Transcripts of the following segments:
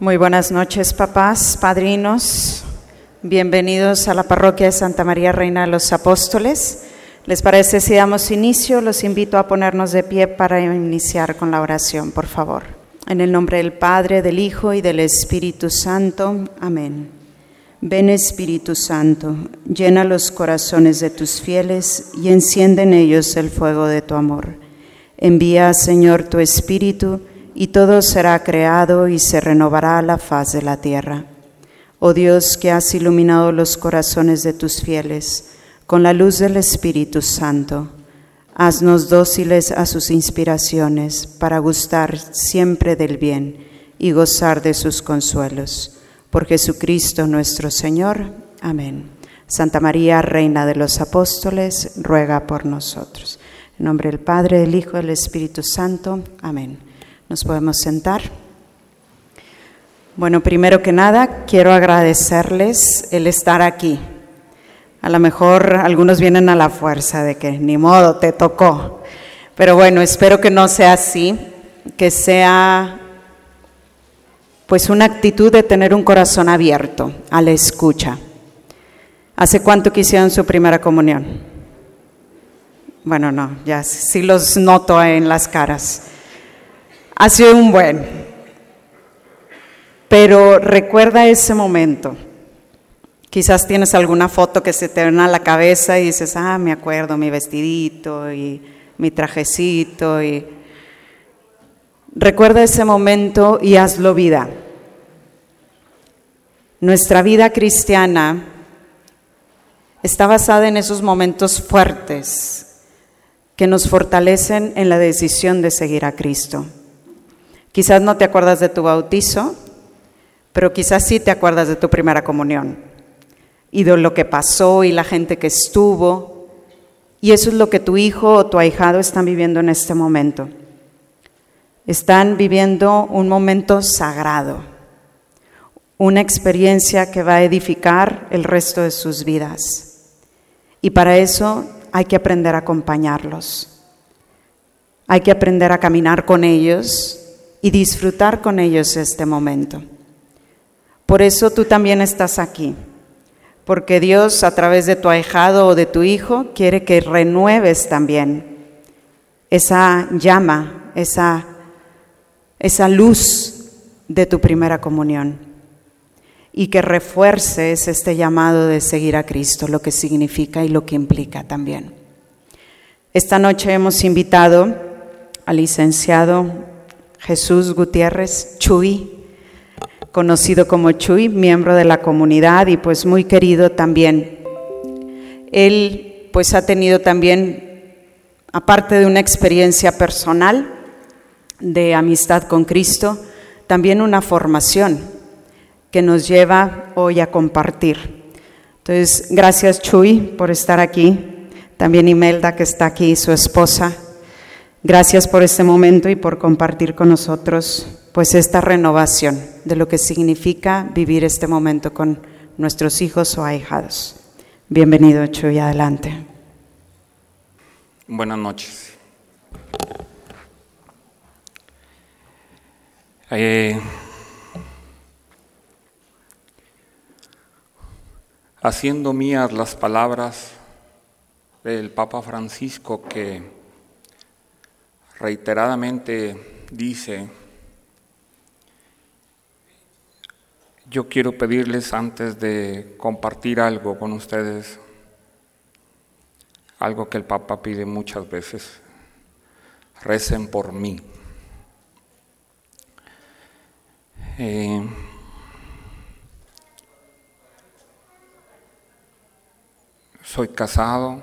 Muy buenas noches, papás, padrinos. Bienvenidos a la parroquia de Santa María Reina de los Apóstoles. ¿Les parece si damos inicio? Los invito a ponernos de pie para iniciar con la oración, por favor. En el nombre del Padre, del Hijo y del Espíritu Santo. Amén. Ven Espíritu Santo, llena los corazones de tus fieles y enciende en ellos el fuego de tu amor. Envía, Señor, tu Espíritu y todo será creado y se renovará la faz de la tierra. Oh Dios, que has iluminado los corazones de tus fieles con la luz del Espíritu Santo, haznos dóciles a sus inspiraciones para gustar siempre del bien y gozar de sus consuelos. Por Jesucristo nuestro Señor. Amén. Santa María, Reina de los Apóstoles, ruega por nosotros. En nombre del Padre, del Hijo y del Espíritu Santo. Amén. Nos podemos sentar. Bueno, primero que nada, quiero agradecerles el estar aquí. A lo mejor algunos vienen a la fuerza de que ni modo, te tocó. Pero bueno, espero que no sea así, que sea pues una actitud de tener un corazón abierto a la escucha. ¿Hace cuánto que hicieron su primera comunión? Bueno, no, ya sí los noto en las caras ha sido un buen. Pero recuerda ese momento. Quizás tienes alguna foto que se te ven a la cabeza y dices, ah, me acuerdo, mi vestidito y mi trajecito. Recuerda ese momento y hazlo vida. Nuestra vida cristiana está basada en esos momentos fuertes que nos fortalecen en la decisión de seguir a Cristo. Quizás no te acuerdas de tu bautizo, pero quizás sí te acuerdas de tu primera comunión y de lo que pasó y la gente que estuvo. Y eso es lo que tu hijo o tu ahijado están viviendo en este momento. Están viviendo un momento sagrado, una experiencia que va a edificar el resto de sus vidas. Y para eso hay que aprender a acompañarlos. Hay que aprender a caminar con ellos y disfrutar con ellos este momento. Por eso tú también estás aquí, porque Dios a través de tu ahijado o de tu hijo quiere que renueves también esa llama, esa, esa luz de tu primera comunión y que refuerces este llamado de seguir a Cristo, lo que significa y lo que implica también. Esta noche hemos invitado al licenciado Jesús Gutiérrez Chuy, conocido como Chuy, miembro de la comunidad y pues muy querido también. Él pues ha tenido también, aparte de una experiencia personal de amistad con Cristo, también una formación que nos lleva hoy a compartir. Entonces, gracias Chuy por estar aquí. También Imelda que está aquí, su esposa. Gracias por este momento y por compartir con nosotros pues esta renovación de lo que significa vivir este momento con nuestros hijos o ahijados. Bienvenido, Chuy, adelante. Buenas noches. Eh, haciendo mías las palabras del Papa Francisco que reiteradamente dice, yo quiero pedirles antes de compartir algo con ustedes, algo que el Papa pide muchas veces, recen por mí. Eh, soy casado,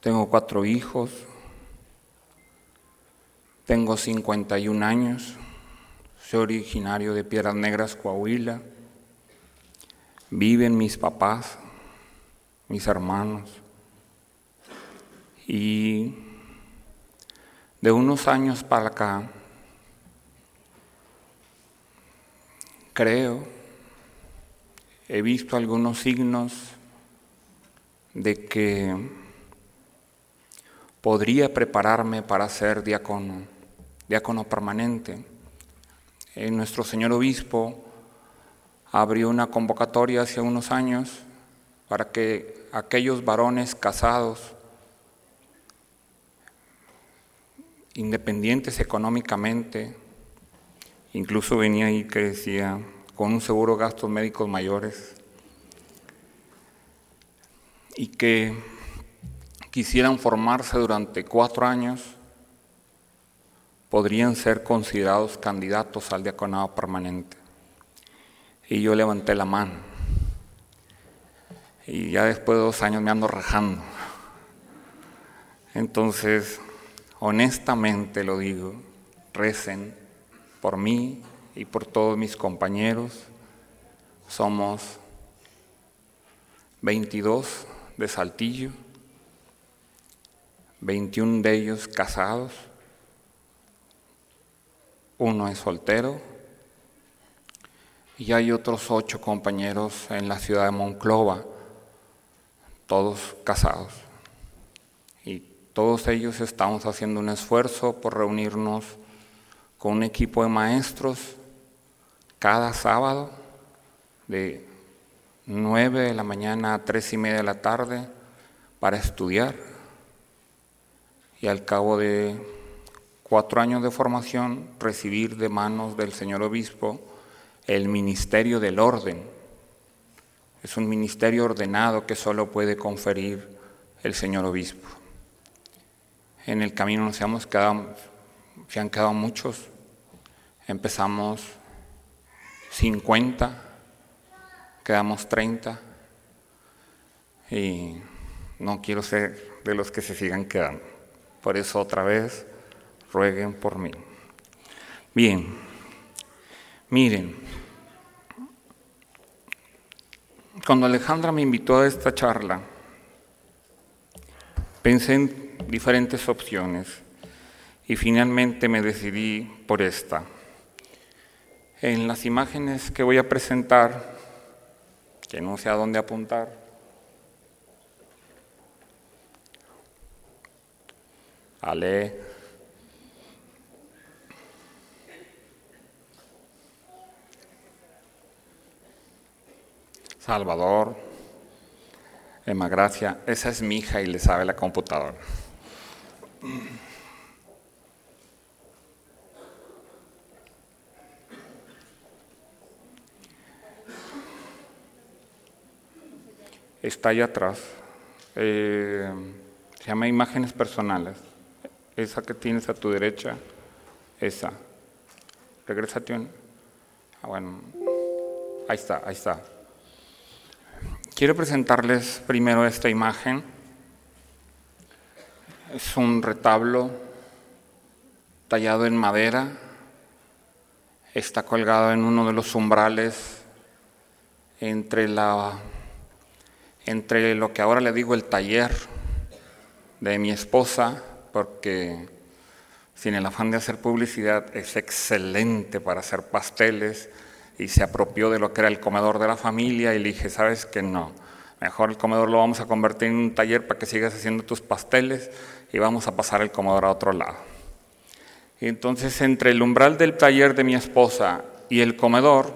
tengo cuatro hijos, tengo 51 años, soy originario de Piedras Negras, Coahuila. Viven mis papás, mis hermanos. Y de unos años para acá, creo, he visto algunos signos de que podría prepararme para ser diácono diácono permanente. Eh, nuestro señor obispo abrió una convocatoria hace unos años para que aquellos varones casados, independientes económicamente, incluso venía ahí que decía, con un seguro gastos médicos mayores, y que quisieran formarse durante cuatro años, podrían ser considerados candidatos al diaconado permanente. Y yo levanté la mano. Y ya después de dos años me ando rajando. Entonces, honestamente lo digo, recen por mí y por todos mis compañeros. Somos 22 de Saltillo, 21 de ellos casados, uno es soltero y hay otros ocho compañeros en la ciudad de Monclova, todos casados. Y todos ellos estamos haciendo un esfuerzo por reunirnos con un equipo de maestros cada sábado de 9 de la mañana a 3 y media de la tarde para estudiar y al cabo de cuatro años de formación recibir de manos del señor obispo el ministerio del orden. Es un ministerio ordenado que solo puede conferir el señor obispo. En el camino nos hemos quedado, se han quedado muchos. Empezamos 50 quedamos 30 y no quiero ser de los que se sigan quedando. Por eso otra vez rueguen por mí. Bien, miren, cuando Alejandra me invitó a esta charla, pensé en diferentes opciones y finalmente me decidí por esta. En las imágenes que voy a presentar, que no sé a dónde apuntar. Ale. Salvador. Emma Gracia. Esa es mi hija y le sabe la computadora. está allá atrás. Eh, se llama imágenes personales. Esa que tienes a tu derecha, esa. Regresa Ah, bueno, ahí está, ahí está. Quiero presentarles primero esta imagen. Es un retablo tallado en madera. Está colgado en uno de los umbrales entre la entre lo que ahora le digo el taller de mi esposa, porque sin el afán de hacer publicidad es excelente para hacer pasteles y se apropió de lo que era el comedor de la familia y le dije, sabes que no, mejor el comedor lo vamos a convertir en un taller para que sigas haciendo tus pasteles y vamos a pasar el comedor a otro lado. Y entonces entre el umbral del taller de mi esposa y el comedor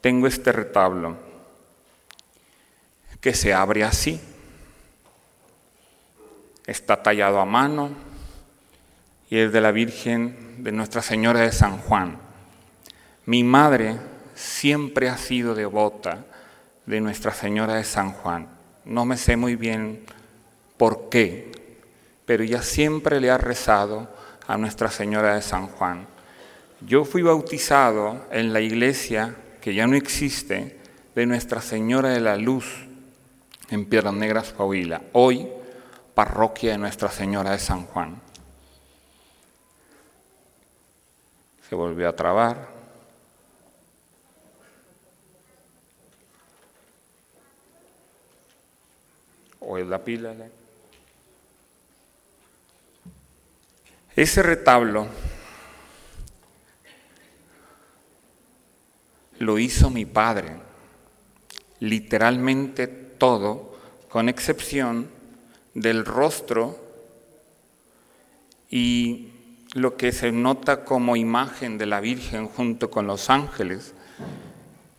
tengo este retablo que se abre así. Está tallado a mano y es de la Virgen de Nuestra Señora de San Juan. Mi madre siempre ha sido devota de Nuestra Señora de San Juan. No me sé muy bien por qué, pero ella siempre le ha rezado a Nuestra Señora de San Juan. Yo fui bautizado en la iglesia que ya no existe de Nuestra Señora de la Luz en Piedras Negras, Coahuila, hoy parroquia de Nuestra Señora de San Juan. Se volvió a trabar. ¿O es la pila? Ese retablo lo hizo mi padre, literalmente todo, con excepción del rostro y lo que se nota como imagen de la Virgen junto con los ángeles,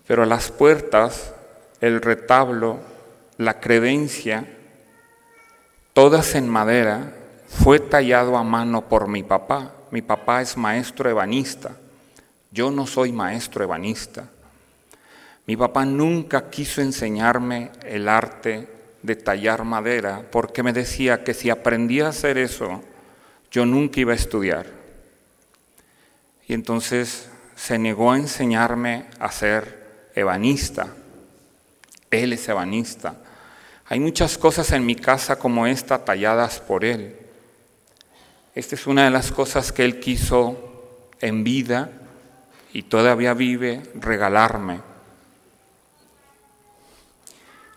pero las puertas, el retablo, la credencia, todas en madera, fue tallado a mano por mi papá. Mi papá es maestro ebanista. Yo no soy maestro ebanista. Mi papá nunca quiso enseñarme el arte de tallar madera porque me decía que si aprendía a hacer eso, yo nunca iba a estudiar. Y entonces se negó a enseñarme a ser ebanista. Él es ebanista. Hay muchas cosas en mi casa como esta talladas por él. Esta es una de las cosas que él quiso en vida y todavía vive regalarme.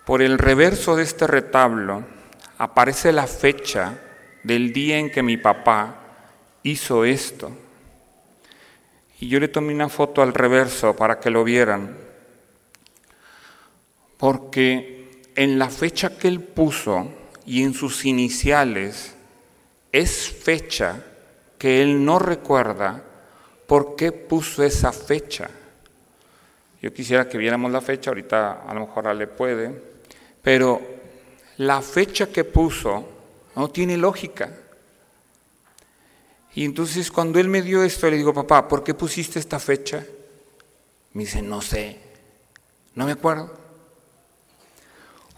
Por el reverso de este retablo aparece la fecha del día en que mi papá hizo esto. Y yo le tomé una foto al reverso para que lo vieran, porque en la fecha que él puso y en sus iniciales es fecha que él no recuerda por qué puso esa fecha. Yo quisiera que viéramos la fecha, ahorita a lo mejor le puede, pero la fecha que puso no tiene lógica. Y entonces cuando él me dio esto, le digo, papá, ¿por qué pusiste esta fecha? Me dice, no sé, no me acuerdo.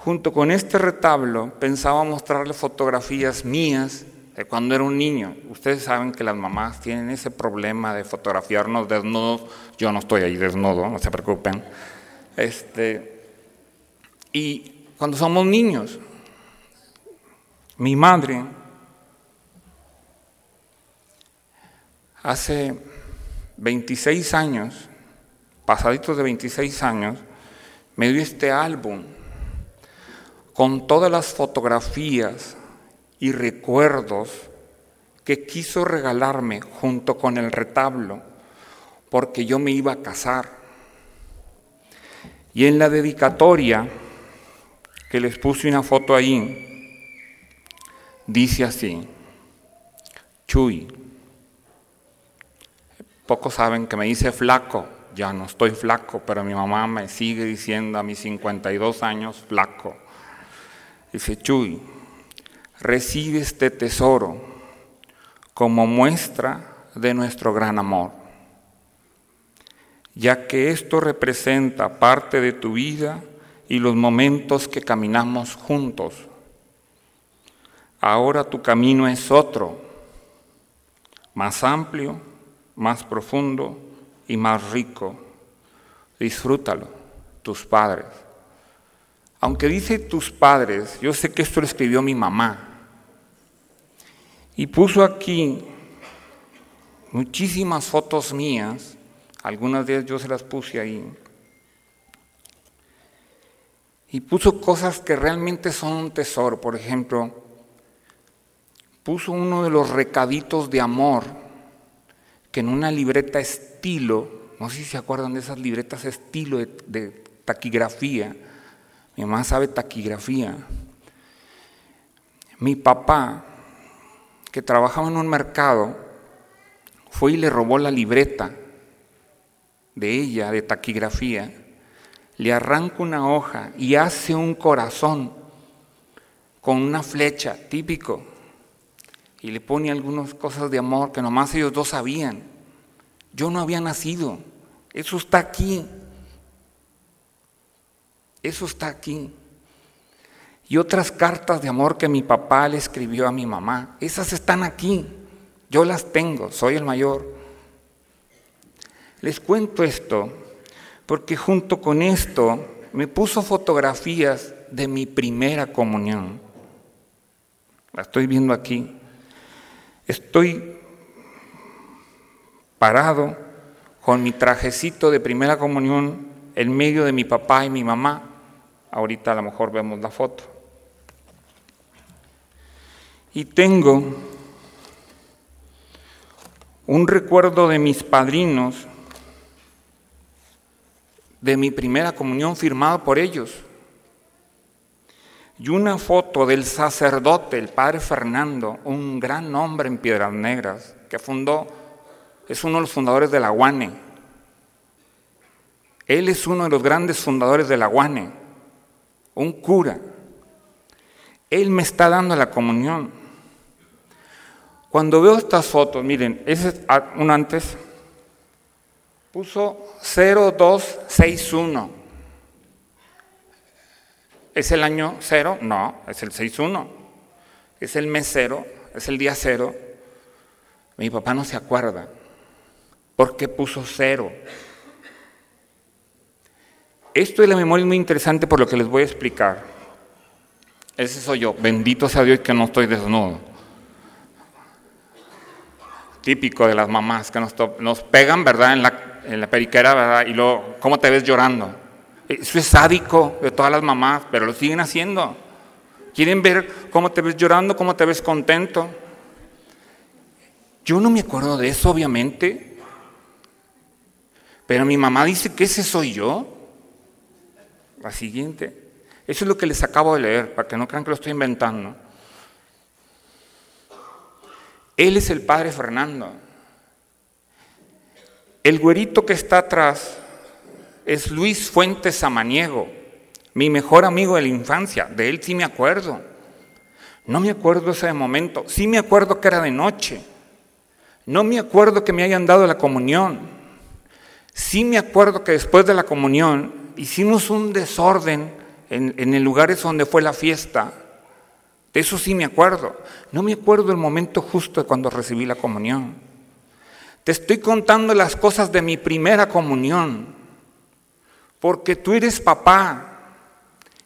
Junto con este retablo pensaba mostrarle fotografías mías de cuando era un niño. Ustedes saben que las mamás tienen ese problema de fotografiarnos desnudos. Yo no estoy ahí desnudo, no se preocupen. Este, y cuando somos niños, mi madre hace 26 años, pasaditos de 26 años, me dio este álbum con todas las fotografías y recuerdos que quiso regalarme junto con el retablo, porque yo me iba a casar. Y en la dedicatoria, que les puse una foto ahí, dice así, Chuy, pocos saben que me dice flaco, ya no estoy flaco, pero mi mamá me sigue diciendo a mis 52 años flaco. Dice, Chuy, recibe este tesoro como muestra de nuestro gran amor, ya que esto representa parte de tu vida y los momentos que caminamos juntos Ahora tu camino es otro, más amplio, más profundo y más rico. Disfrútalo, tus padres. Aunque dice tus padres, yo sé que esto lo escribió mi mamá. Y puso aquí muchísimas fotos mías, algunas de ellas yo se las puse ahí. Y puso cosas que realmente son un tesoro, por ejemplo, puso uno de los recaditos de amor que en una libreta estilo, no sé si se acuerdan de esas libretas estilo de, taquigrafía, mi mamá sabe taquigrafía, mi papá, que trabajaba en un mercado, fue y le robó la libreta de ella, de taquigrafía, le arranca una hoja y hace un corazón con una flecha, típico y le pone algunas cosas de amor que nomás ellos dos sabían. Yo no había nacido. Eso está aquí. Eso está aquí. Y otras cartas de amor que mi papá le escribió a mi mamá. Esas están aquí. Yo las tengo. Soy el mayor. Les cuento esto porque junto con esto me puso fotografías de mi primera comunión. La estoy viendo aquí. Estoy parado con mi trajecito de primera comunión en medio de mi papá y mi mamá. Ahorita a lo mejor vemos la foto. Y tengo un recuerdo de mis padrinos, de mi primera comunión firmado por ellos y una foto del sacerdote, el padre Fernando, un gran hombre en Piedras Negras, que fundó, es uno de los fundadores de la UANE. Él es uno de los grandes fundadores de la UANE, un cura. Él me está dando la comunión. Cuando veo estas fotos, miren, ese es un antes, puso 0261. ¿Es el año cero? No, es el 61. Es el mes cero, es el día cero. Mi papá no se acuerda. ¿Por qué puso cero? Esto de la memoria es muy interesante por lo que les voy a explicar. Ese soy yo. Bendito sea Dios que no estoy desnudo. Típico de las mamás que nos, pegan, ¿verdad? En la, en la periquera, ¿verdad? Y luego, ¿cómo te ves llorando? Eso es sádico de todas las mamás, pero lo siguen haciendo. Quieren ver cómo te ves llorando, cómo te ves contento. Yo no me acuerdo de eso, obviamente. Pero mi mamá dice que ese soy yo. La siguiente. Eso es lo que les acabo de leer, para que no crean que lo estoy inventando. Él es el padre Fernando. El güerito que está atrás es Luis Fuentes Samaniego, mi mejor amigo de la infancia. De él sí me acuerdo. No me acuerdo ese momento. Sí me acuerdo que era de noche. No me acuerdo que me hayan dado la comunión. Sí me acuerdo que después de la comunión hicimos un desorden en, en el lugar donde fue la fiesta. De eso sí me acuerdo. No me acuerdo el momento justo de cuando recibí la comunión. Te estoy contando las cosas de mi primera comunión. Porque tú eres papá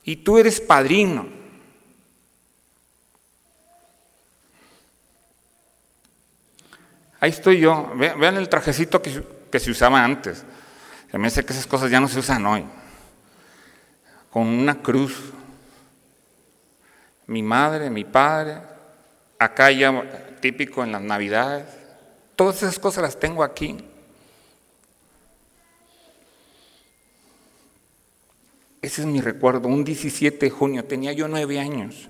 y tú eres padrino. Ahí estoy yo. Vean el trajecito que, se usaba antes. Se me hace que esas cosas ya no se usan hoy. Con una cruz. Mi madre, mi padre. Acá ya típico en las navidades. Todas esas cosas las tengo aquí. Ese es mi recuerdo. Un 17 de junio tenía yo nueve años.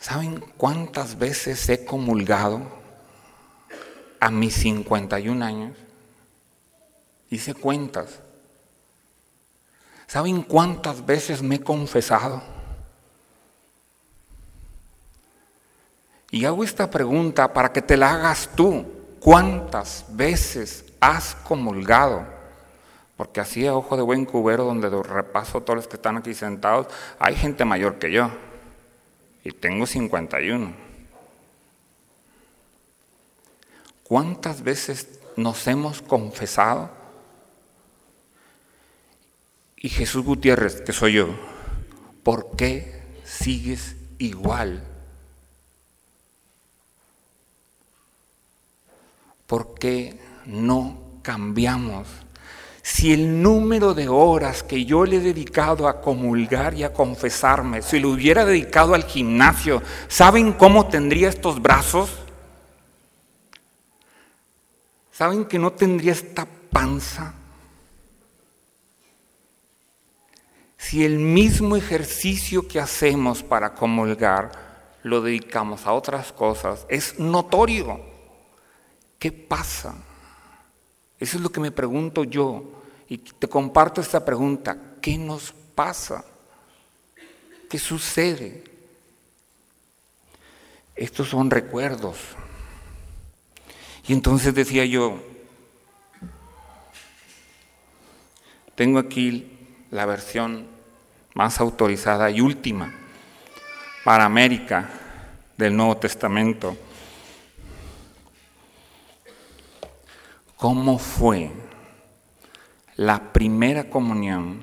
¿Saben cuántas veces he comulgado a mis 51 años? Hice cuentas. ¿Saben cuántas veces me he confesado? Y hago esta pregunta para que te la hagas tú. ¿Cuántas veces has comulgado? Porque así a ojo de buen cubero, donde repaso todos los que están aquí sentados, hay gente mayor que yo y tengo 51. ¿Cuántas veces nos hemos confesado? Y Jesús Gutiérrez, que soy yo, ¿por qué sigues igual? ¿Por qué no cambiamos? Si el número de horas que yo le he dedicado a comulgar y a confesarme, si lo hubiera dedicado al gimnasio, ¿saben cómo tendría estos brazos? ¿Saben que no tendría esta panza? Si el mismo ejercicio que hacemos para comulgar lo dedicamos a otras cosas, es notorio. ¿Qué pasa? Eso es lo que me pregunto yo y te comparto esta pregunta. ¿Qué nos pasa? ¿Qué sucede? Estos son recuerdos. Y entonces decía yo, tengo aquí la versión más autorizada y última para América del Nuevo Testamento. cómo fue la primera comunión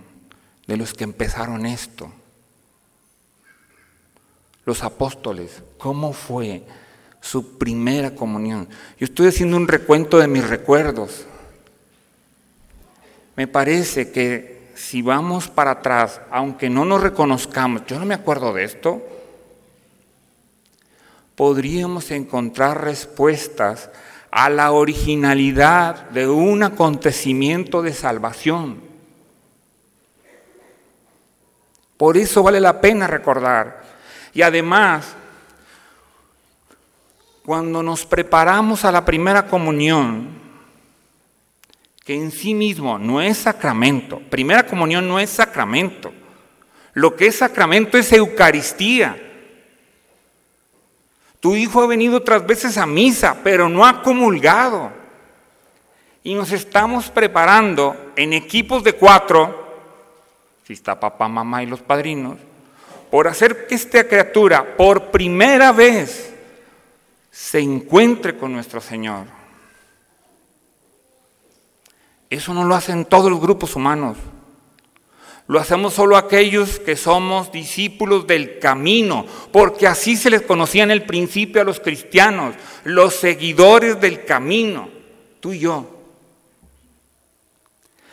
de los que empezaron esto. Los apóstoles, cómo fue su primera comunión. Yo estoy haciendo un recuento de mis recuerdos. Me parece que si vamos para atrás, aunque no nos reconozcamos, yo no me acuerdo de esto, podríamos encontrar respuestas a la originalidad de un acontecimiento de salvación. Por eso vale la pena recordar. Y además, Cuando nos preparamos a la primera comunión, que en sí mismo no es sacramento, primera comunión no es sacramento, lo que es sacramento es Eucaristía. Tu hijo ha venido otras veces a misa, pero no ha comulgado. Y nos estamos preparando en equipos de cuatro, si está papá, mamá y los padrinos, por hacer que esta criatura por primera vez se encuentre con nuestro Señor. Eso no lo hacen todos los grupos humanos. Lo hacemos solo aquellos que somos discípulos del camino, porque así se les conocía en el principio a los cristianos, los seguidores del camino, tú y yo.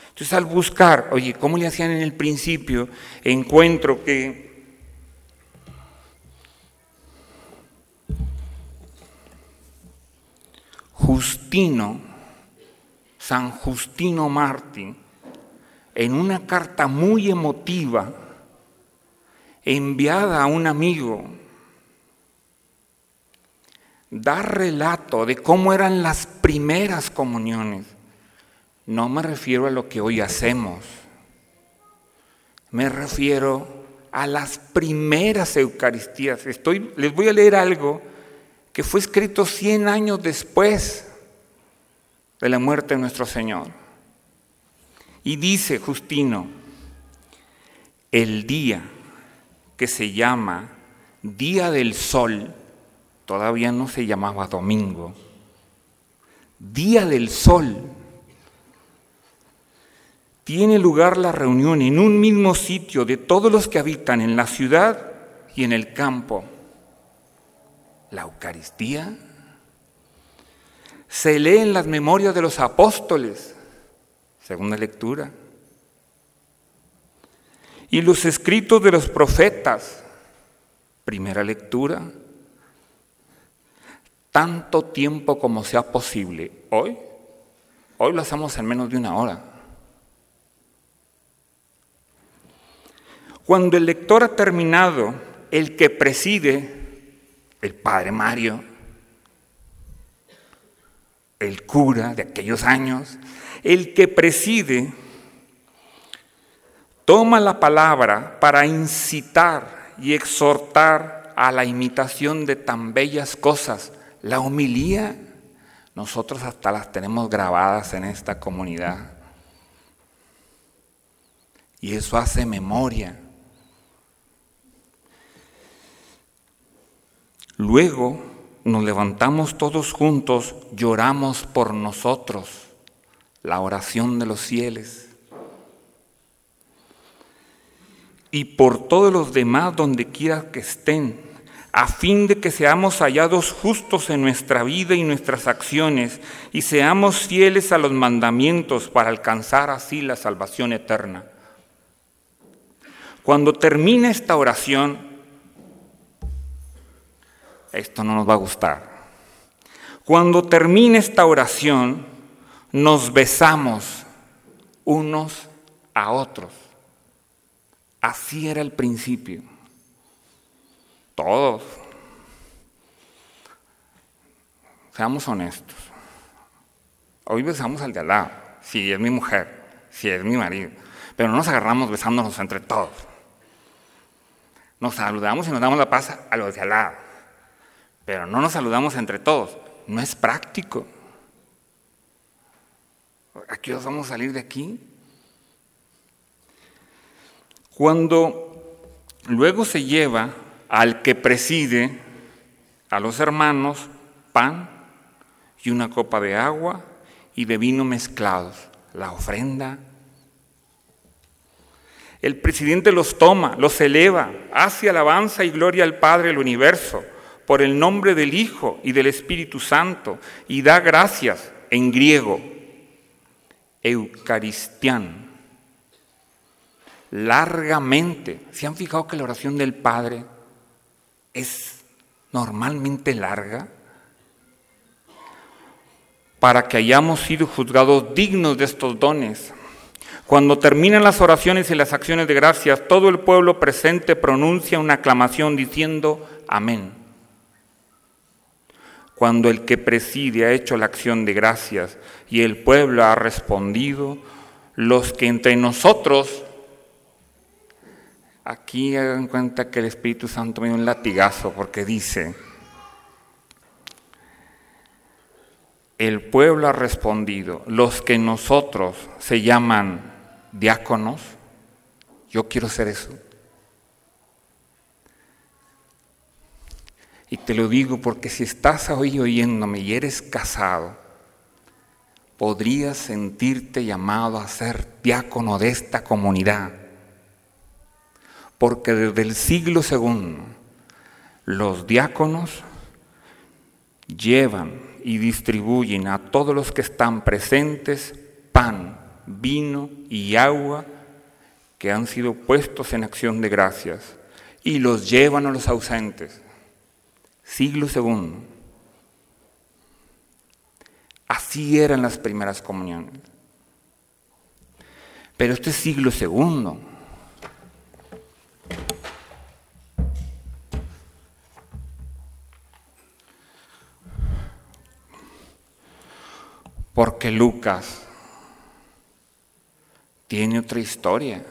Entonces al buscar, oye, ¿cómo le hacían en el principio? Encuentro que Justino, San Justino Martín, en una carta muy emotiva enviada a un amigo, da relato de cómo eran las primeras comuniones. No me refiero a lo que hoy hacemos, me refiero a las primeras Eucaristías. Estoy, les voy a leer algo que fue escrito 100 años después de la muerte de nuestro Señor. Y dice Justino, el día que se llama Día del Sol, todavía no se llamaba domingo, Día del Sol, tiene lugar la reunión en un mismo sitio de todos los que habitan en la ciudad y en el campo. La Eucaristía se lee en las memorias de los apóstoles segunda lectura. Y los escritos de los profetas, primera lectura. Tanto tiempo como sea posible. Hoy, hoy lo hacemos en menos de una hora. Cuando el lector ha terminado, el que preside, el padre Mario, el cura de aquellos años, el que preside toma la palabra para incitar y exhortar a la imitación de tan bellas cosas. La homilía, nosotros hasta las tenemos grabadas en esta comunidad. Y eso hace memoria. Luego nos levantamos todos juntos, lloramos por nosotros la oración de los fieles. Y por todos los demás donde quiera que estén, a fin de que seamos hallados justos en nuestra vida y nuestras acciones, y seamos fieles a los mandamientos para alcanzar así la salvación eterna. Cuando termine esta oración, esto no nos va a gustar. Cuando termine esta oración, nos besamos unos a otros. Así era el principio. Todos. Seamos honestos. Hoy besamos al de al lado, si es mi mujer, si es mi marido, pero no nos agarramos besándonos entre todos. Nos saludamos y nos damos la paz a los de al lado, pero no nos saludamos entre todos. No es práctico. ¿A qué vamos a salir de aquí? Cuando luego se lleva al que preside a los hermanos pan y una copa de agua y de vino mezclados, la ofrenda. El presidente los toma, los eleva, hace alabanza y gloria al Padre del universo por el nombre del Hijo y del Espíritu Santo y da gracias en griego Eucaristián. Largamente. ¿Se han fijado que la oración del Padre es normalmente larga? Para que hayamos sido juzgados dignos de estos dones. Cuando terminan las oraciones y las acciones de gracias, todo el pueblo presente pronuncia una aclamación diciendo amén. Cuando el que preside ha hecho la acción de gracias y el pueblo ha respondido, los que entre nosotros, aquí hagan cuenta que el Espíritu Santo me dio un latigazo porque dice, el pueblo ha respondido, los que nosotros se llaman diáconos, yo quiero ser eso. Y te lo digo porque si estás hoy oyéndome y eres casado, podrías sentirte llamado a ser diácono de esta comunidad. Porque desde el siglo segundo los diáconos llevan y distribuyen a todos los que están presentes pan, vino y agua que han sido puestos en acción de gracias y los llevan a los ausentes. Siglo segundo. Así eran las primeras comuniones. Pero este siglo segundo. Porque Lucas tiene otra historia.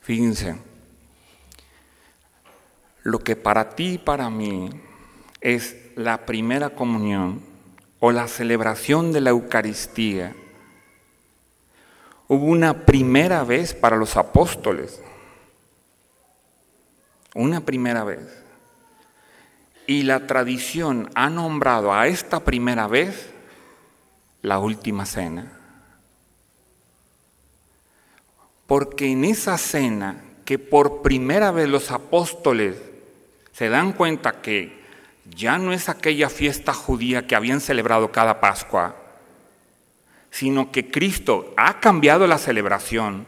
Fíjense, lo que para ti y para mí es la primera comunión o la celebración de la Eucaristía, hubo una primera vez para los apóstoles, una primera vez. Y la tradición ha nombrado a esta primera vez la última cena. Porque en esa cena que por primera vez los apóstoles se dan cuenta que ya no es aquella fiesta judía que habían celebrado cada Pascua, sino que Cristo ha cambiado la celebración.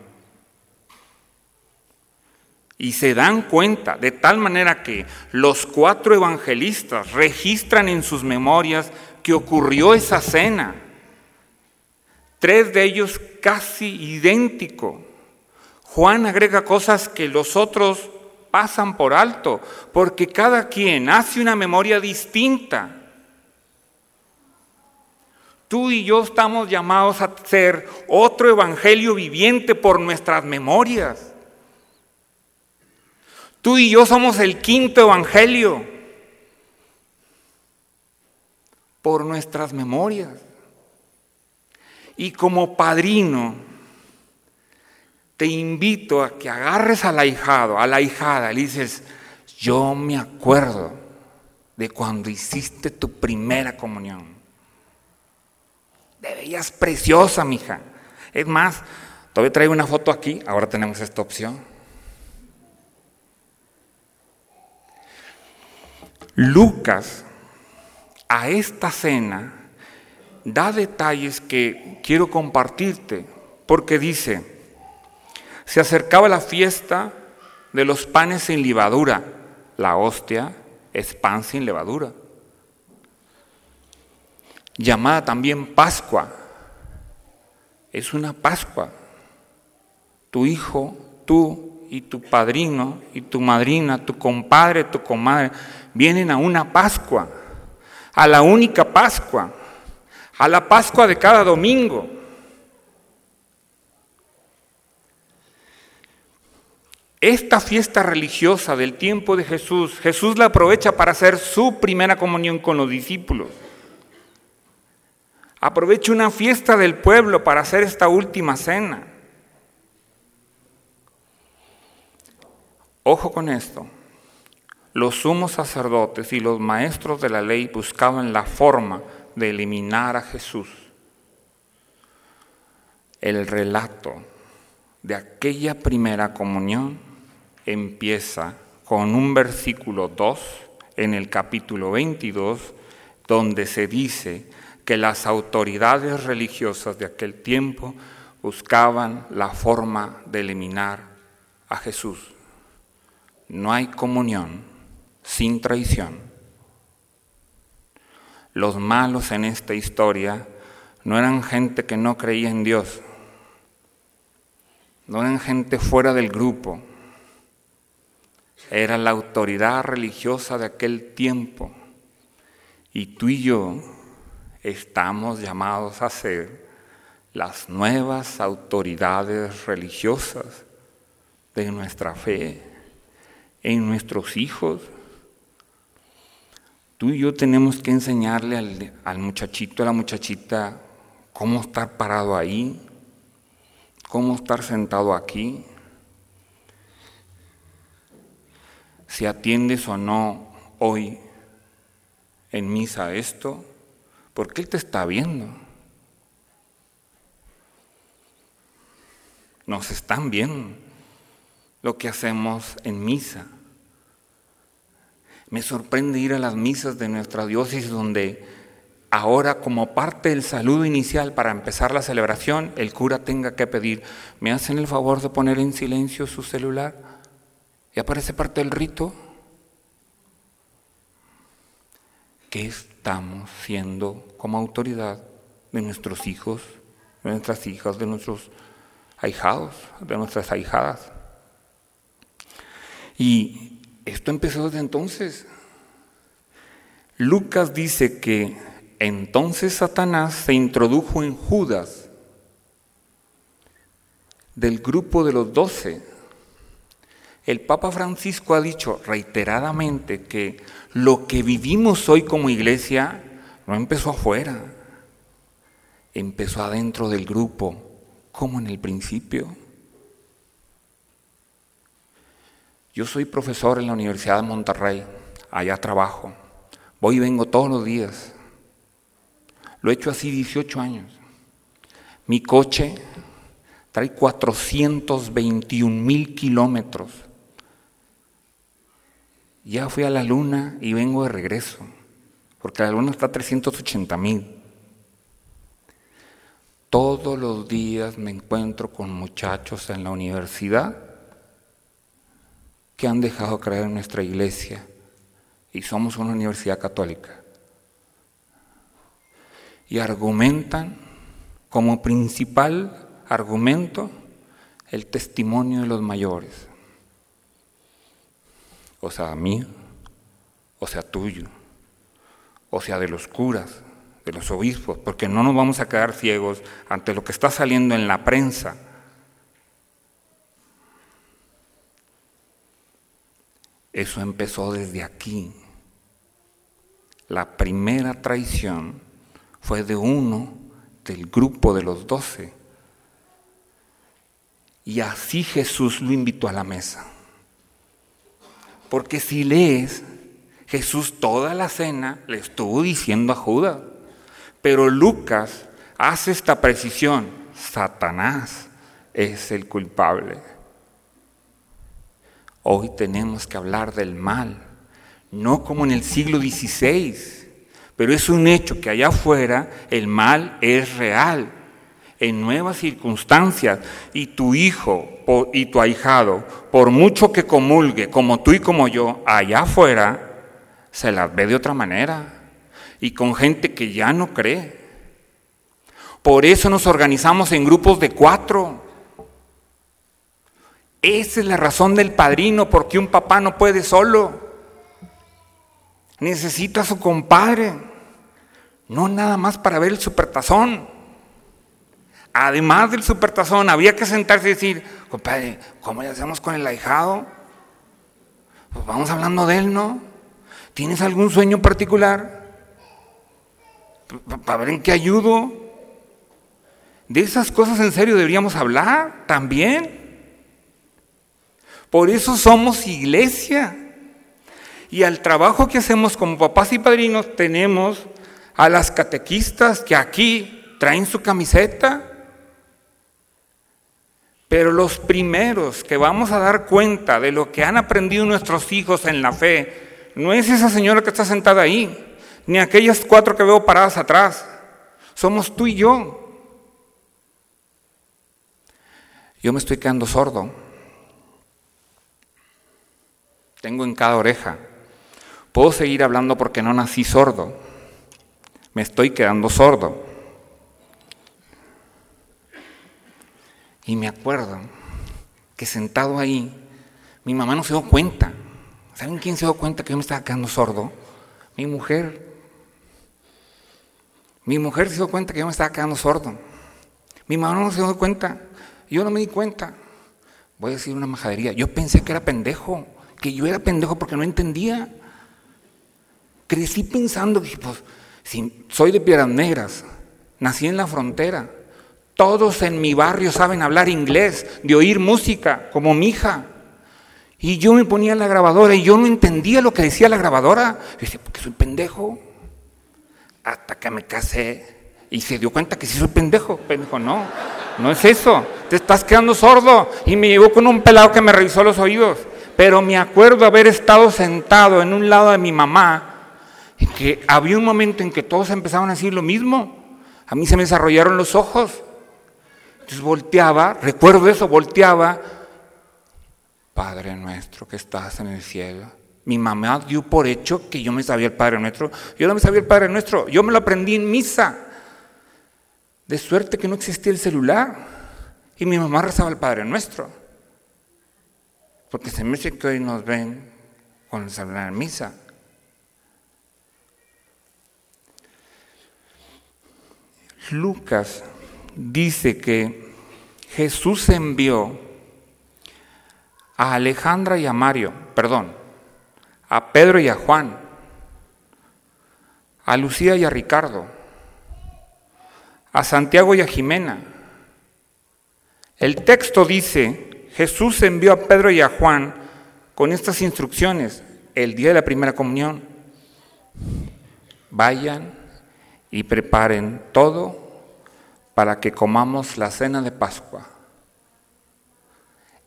Y se dan cuenta de tal manera que los cuatro evangelistas registran en sus memorias que ocurrió esa cena. Tres de ellos casi idéntico. Juan agrega cosas que los otros pasan por alto, porque cada quien hace una memoria distinta. Tú y yo estamos llamados a ser otro evangelio viviente por nuestras memorias. Tú y yo somos el quinto evangelio por nuestras memorias. Y como padrino, te invito a que agarres al ahijado, a la ahijada, y le dices, yo me acuerdo de cuando hiciste tu primera comunión. De veías preciosa, mija. Es más, todavía traigo una foto aquí, ahora tenemos esta opción. Lucas a esta cena da detalles que quiero compartirte, porque dice, se acercaba la fiesta de los panes sin levadura. La hostia es pan sin levadura. Llamada también Pascua. Es una Pascua. Tu hijo, tú y tu padrino y tu madrina, tu compadre, tu comadre, vienen a una Pascua, a la única Pascua, a la Pascua de cada domingo. Esta fiesta religiosa del tiempo de Jesús, Jesús la aprovecha para hacer su primera comunión con los discípulos. Aprovecha una fiesta del pueblo para hacer esta última cena. Ojo con esto. Los sumos sacerdotes y los maestros de la ley buscaban la forma de eliminar a Jesús. El relato de aquella primera comunión empieza con un versículo 2 en el capítulo 22, donde se dice que las autoridades religiosas de aquel tiempo buscaban la forma de eliminar a Jesús. No hay comunión sin traición. Los malos en esta historia no eran gente que no creía en Dios, no eran gente fuera del grupo, era la autoridad religiosa de aquel tiempo. Y tú y yo estamos llamados a ser las nuevas autoridades religiosas de nuestra fe en nuestros hijos. Tú y yo tenemos que enseñarle al, muchachito, a la muchachita, cómo estar parado ahí, cómo estar sentado aquí, si atiendes o no hoy en misa esto, porque Él te está viendo. Nos están viendo lo que hacemos en misa. Me sorprende ir a las misas de nuestra diócesis donde ahora como parte del saludo inicial para empezar la celebración, el cura tenga que pedir, ¿me hacen el favor de poner en silencio su celular? ¿Y aparece parte del rito? ¿Qué estamos siendo como autoridad de nuestros hijos, de nuestras hijas, de nuestros ahijados, de nuestras ahijadas? Y esto empezó desde entonces. Lucas dice que entonces Satanás se introdujo en Judas del grupo de los doce. El Papa Francisco ha dicho reiteradamente que lo que vivimos hoy como iglesia no empezó afuera, empezó adentro del grupo, como en el principio. Yo soy profesor en la Universidad de Monterrey, allá trabajo, voy y vengo todos los días. Lo he hecho así 18 años. Mi coche trae 421 mil kilómetros. Ya fui a la luna y vengo de regreso, porque la luna está a 380 mil. Todos los días me encuentro con muchachos en la universidad que han dejado creer en nuestra iglesia y somos una universidad católica y argumentan como principal argumento el testimonio de los mayores, o sea, mío, o sea, tuyo, o sea, de los curas, de los obispos, porque no nos vamos a quedar ciegos ante lo que está saliendo en la prensa. Eso empezó desde aquí. La primera traición fue de uno del grupo de los doce. Y así Jesús lo invitó a la mesa. Porque si lees, Jesús toda la cena le estuvo diciendo a Judas. Pero Lucas hace esta precisión. Satanás es el culpable. Hoy tenemos que hablar del mal, no como en el siglo XVI, pero es un hecho que allá afuera el mal es real, en nuevas circunstancias, y tu hijo y tu ahijado, por mucho que comulgue, como tú y como yo, allá afuera, se las ve de otra manera, y con gente que ya no cree. Por eso nos organizamos en grupos de cuatro. Esa es la razón del padrino, porque un papá no puede solo. Necesita a su compadre. No nada más para ver el supertazón. Además del supertazón, había que sentarse y decir, compadre, ¿cómo le hacemos con el ahijado? Pues vamos hablando de él, ¿no? ¿Tienes algún sueño particular? Para ver en qué ayudo. De esas cosas en serio deberíamos hablar también. Por eso somos iglesia. Y al trabajo que hacemos como papás y padrinos tenemos a las catequistas que aquí traen su camiseta. Pero los primeros que vamos a dar cuenta de lo que han aprendido nuestros hijos en la fe, no es esa señora que está sentada ahí, ni aquellas cuatro que veo paradas atrás. Somos tú y yo. Yo me estoy quedando sordo. Tengo en cada oreja. Puedo seguir hablando porque no nací sordo me estoy quedando sordo. Y me acuerdo que sentado ahí, mi mamá no se dio cuenta. ¿Saben quién se dio cuenta que yo me estaba quedando sordo? Mi mujer. Mi mujer se dio cuenta que yo me estaba quedando sordo. Mi mamá no se dio cuenta. Yo no me di cuenta. Voy a decir una majadería. Yo pensé que era pendejo, que yo era pendejo porque no entendía. Crecí pensando que, pues, soy de Piedras Negras, nací en la frontera, todos en mi barrio saben hablar inglés, de oír música, como mi hija. Y yo me ponía la grabadora y yo no entendía lo que decía la grabadora. Y decía, porque soy pendejo. Hasta que me casé y se dio cuenta que sí soy pendejo. Pendejo, no, no es eso. Te estás quedando sordo. Y me llevó con un pelado que me revisó los oídos. Pero me acuerdo haber estado sentado en un lado de mi mamá y que había un momento en que todos empezaban a decir lo mismo. A mí se me desarrollaron los ojos. Entonces volteaba, recuerdo eso, volteaba. Padre nuestro que estás en el cielo. Mi mamá dio por hecho que yo me sabía el Padre nuestro. Yo no me sabía el Padre nuestro. Yo me lo aprendí en misa. De suerte que no existía el celular. Y mi mamá rezaba el Padre nuestro. Porque se me dice que hoy nos ven con el celular en misa. Lucas dice que Jesús envió a Alejandra y a Mario, perdón, a Pedro y a Juan, a Lucía y a Ricardo, a Santiago y a Jimena. El texto dice, Jesús envió a Pedro y a Juan con estas instrucciones el día de la primera comunión. Vayan y preparen todo para que comamos la cena de Pascua.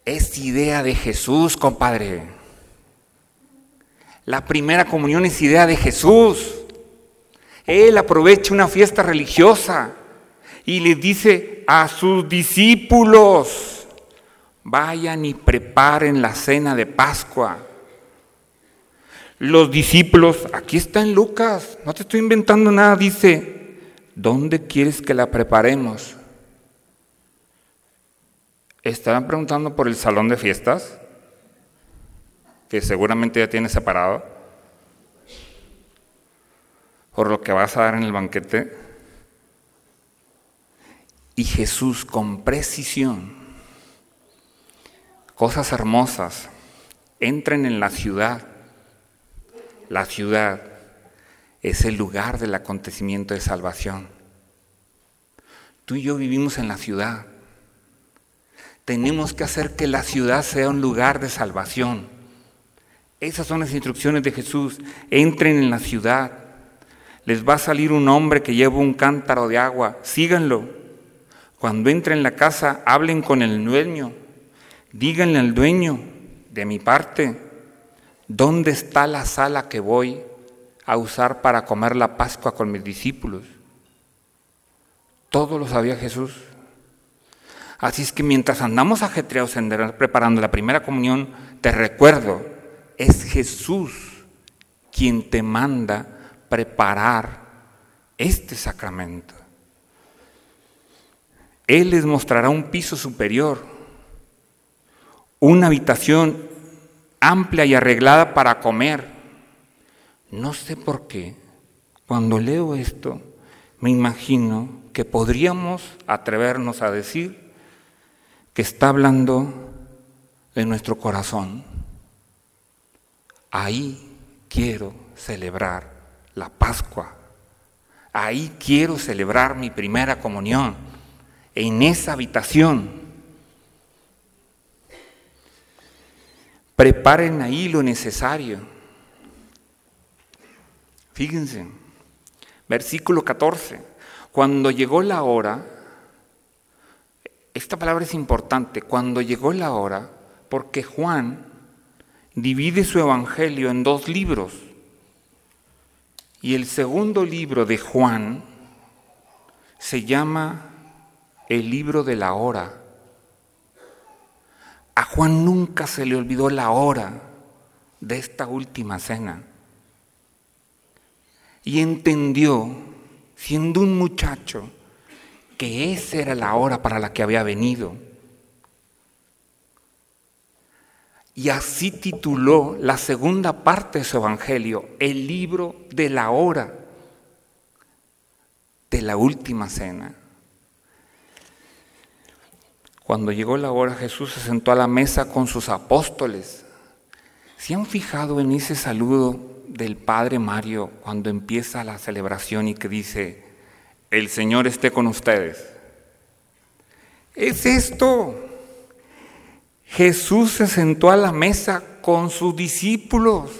Es idea de Jesús, compadre. La primera comunión es idea de Jesús. Él aprovecha una fiesta religiosa y le dice a sus discípulos, vayan y preparen la cena de Pascua. Los discípulos, aquí está en Lucas, no te estoy inventando nada, dice, ¿dónde quieres que la preparemos? ¿Estarán preguntando por el salón de fiestas? Que seguramente ya tienes separado. ¿Por lo que vas a dar en el banquete? Y Jesús con precisión, cosas hermosas, entren en la ciudad la ciudad es el lugar del acontecimiento de salvación. Tú y yo vivimos en la ciudad. Tenemos que hacer que la ciudad sea un lugar de salvación. Esas son las instrucciones de Jesús. Entren en la ciudad. Les va a salir un hombre que lleva un cántaro de agua. Síganlo. Cuando entren en la casa, hablen con el dueño. Díganle al dueño, de mi parte, ¿Dónde está la sala que voy a usar para comer la Pascua con mis discípulos? Todo lo sabía Jesús. Así es que mientras andamos ajetreados en preparando la primera comunión, te recuerdo, es Jesús quien te manda preparar este sacramento. Él les mostrará un piso superior, una habitación amplia y arreglada para comer. No sé por qué, cuando leo esto, me imagino que podríamos atrevernos a decir que está hablando de nuestro corazón. Ahí quiero celebrar la Pascua. Ahí quiero celebrar mi primera comunión. En esa habitación Preparen ahí lo necesario. Fíjense, versículo 14. Cuando llegó la hora, esta palabra es importante, cuando llegó la hora, porque Juan divide su evangelio en dos libros. Y el segundo libro de Juan se llama el libro de la hora. A Juan nunca se le olvidó la hora de esta última cena. Y entendió, siendo un muchacho, que esa era la hora para la que había venido. Y así tituló la segunda parte de su Evangelio, el libro de la hora de la última cena. Cuando llegó la hora, Jesús se sentó a la mesa con sus apóstoles. ¿Se han fijado en ese saludo del Padre Mario cuando empieza la celebración y que dice, el Señor esté con ustedes? Es esto. Jesús se sentó a la mesa con sus discípulos.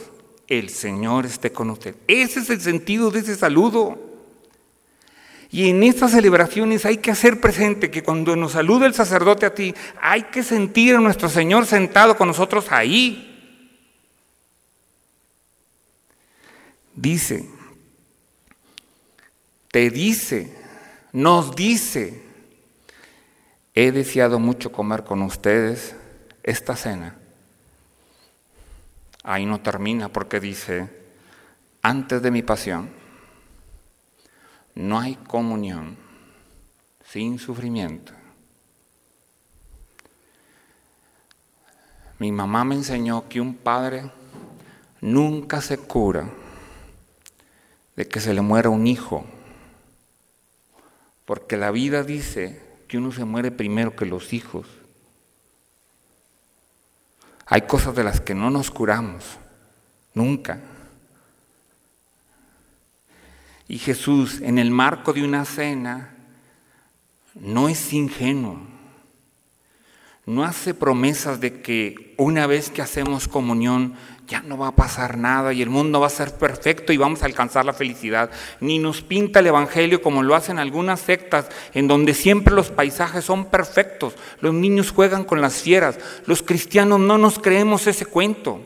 El Señor esté con ustedes. Ese es el sentido de ese saludo. Y en estas celebraciones hay que hacer presente que cuando nos saluda el sacerdote a ti, hay que sentir a nuestro Señor sentado con nosotros ahí. Dice, te dice, nos dice, he deseado mucho comer con ustedes esta cena. Ahí no termina porque dice, antes de mi pasión no hay comunión sin sufrimiento. Mi mamá me enseñó que un padre nunca se cura de que se le muera un hijo, porque la vida dice que uno se muere primero que los hijos. Hay cosas de las que no nos curamos, nunca. Y Jesús, en el marco de una cena, no es ingenuo. No hace promesas de que una vez que hacemos comunión ya no va a pasar nada y el mundo va a ser perfecto y vamos a alcanzar la felicidad. Ni nos pinta el Evangelio como lo hacen algunas sectas en donde siempre los paisajes son perfectos. Los niños juegan con las fieras. Los cristianos no nos creemos ese cuento.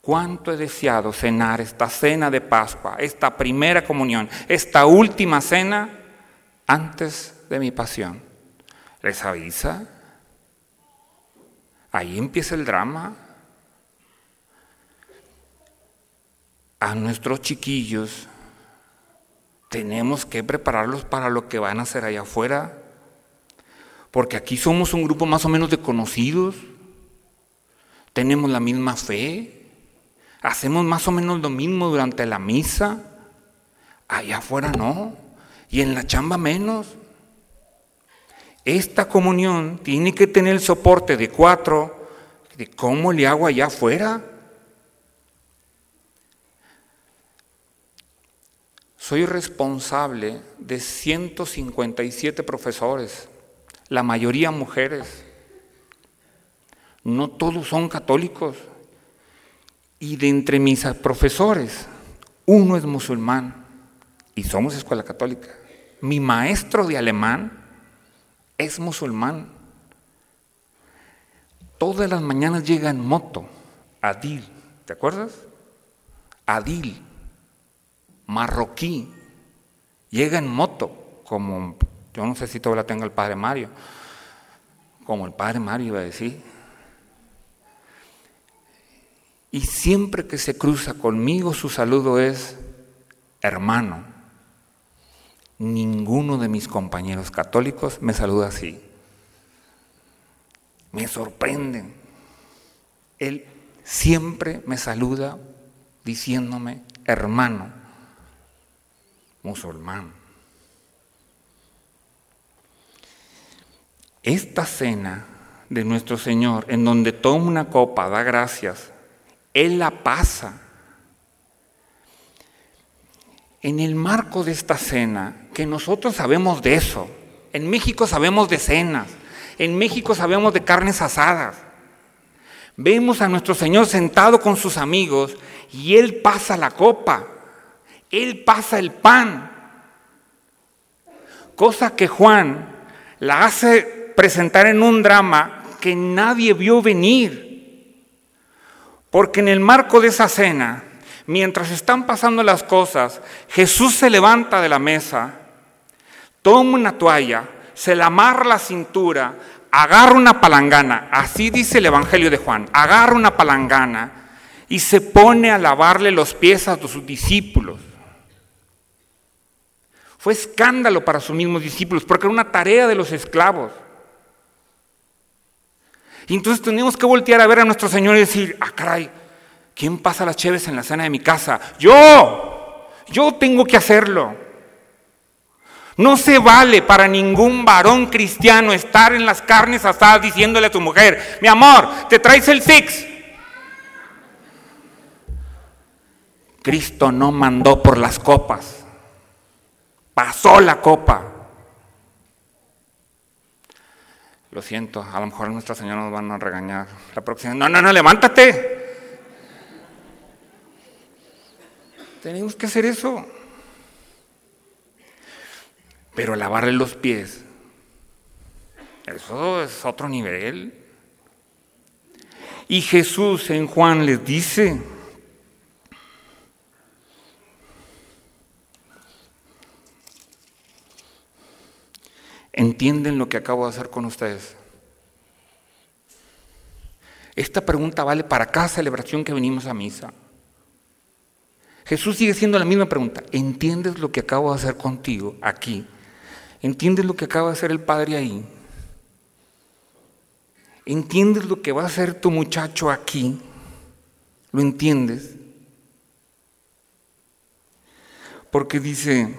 ¿Cuánto he deseado cenar esta cena de Pascua, esta primera comunión, esta última cena antes de mi pasión? ¿Les avisa? Ahí empieza el drama. A nuestros chiquillos tenemos que prepararlos para lo que van a hacer allá afuera, porque aquí somos un grupo más o menos de conocidos, tenemos la misma fe, Hacemos más o menos lo mismo durante la misa. Allá afuera no. Y en la chamba menos. Esta comunión tiene que tener el soporte de cuatro. ¿De cómo le hago allá afuera? Soy responsable de 157 profesores, la mayoría mujeres. No todos son católicos. Y de entre mis profesores, uno es musulmán y somos escuela católica. Mi maestro de alemán es musulmán. Todas las mañanas llega en moto, Adil, ¿te acuerdas? Adil, marroquí, llega en moto, como, yo no sé si todavía tenga el padre Mario, como el padre Mario iba a decir, y siempre que se cruza conmigo su saludo es hermano. Ninguno de mis compañeros católicos me saluda así. Me sorprenden. Él siempre me saluda diciéndome hermano, musulmán. Esta cena de nuestro Señor, en donde toma una copa, da gracias, él la pasa. En el marco de esta cena, que nosotros sabemos de eso, en México sabemos de cenas, en México sabemos de carnes asadas, vemos a nuestro Señor sentado con sus amigos y Él pasa la copa, Él pasa el pan, cosa que Juan la hace presentar en un drama que nadie vio venir. Porque en el marco de esa cena, mientras están pasando las cosas, Jesús se levanta de la mesa, toma una toalla, se la amarra la cintura, agarra una palangana, así dice el Evangelio de Juan, agarra una palangana y se pone a lavarle los pies a sus discípulos. Fue escándalo para sus mismos discípulos porque era una tarea de los esclavos. Y entonces tenemos que voltear a ver a nuestro Señor y decir, ah, caray, ¿quién pasa las cheves en la cena de mi casa? Yo, yo tengo que hacerlo. No se vale para ningún varón cristiano estar en las carnes asadas diciéndole a tu mujer, mi amor, te traes el six. Cristo no mandó por las copas, pasó la copa. Lo siento, a lo mejor nuestra señora nos van a regañar. La próxima, no, no, no, levántate. Tenemos que hacer eso. Pero lavarle los pies, eso es otro nivel. Y Jesús en Juan les dice, ¿entienden lo que acabo de hacer con ustedes? Esta pregunta vale para cada celebración que venimos a misa. Jesús sigue siendo la misma pregunta. ¿Entiendes lo que acabo de hacer contigo aquí? ¿Entiendes lo que acaba de hacer el padre ahí? ¿Entiendes lo que va a hacer tu muchacho aquí? ¿Lo entiendes? Porque dice,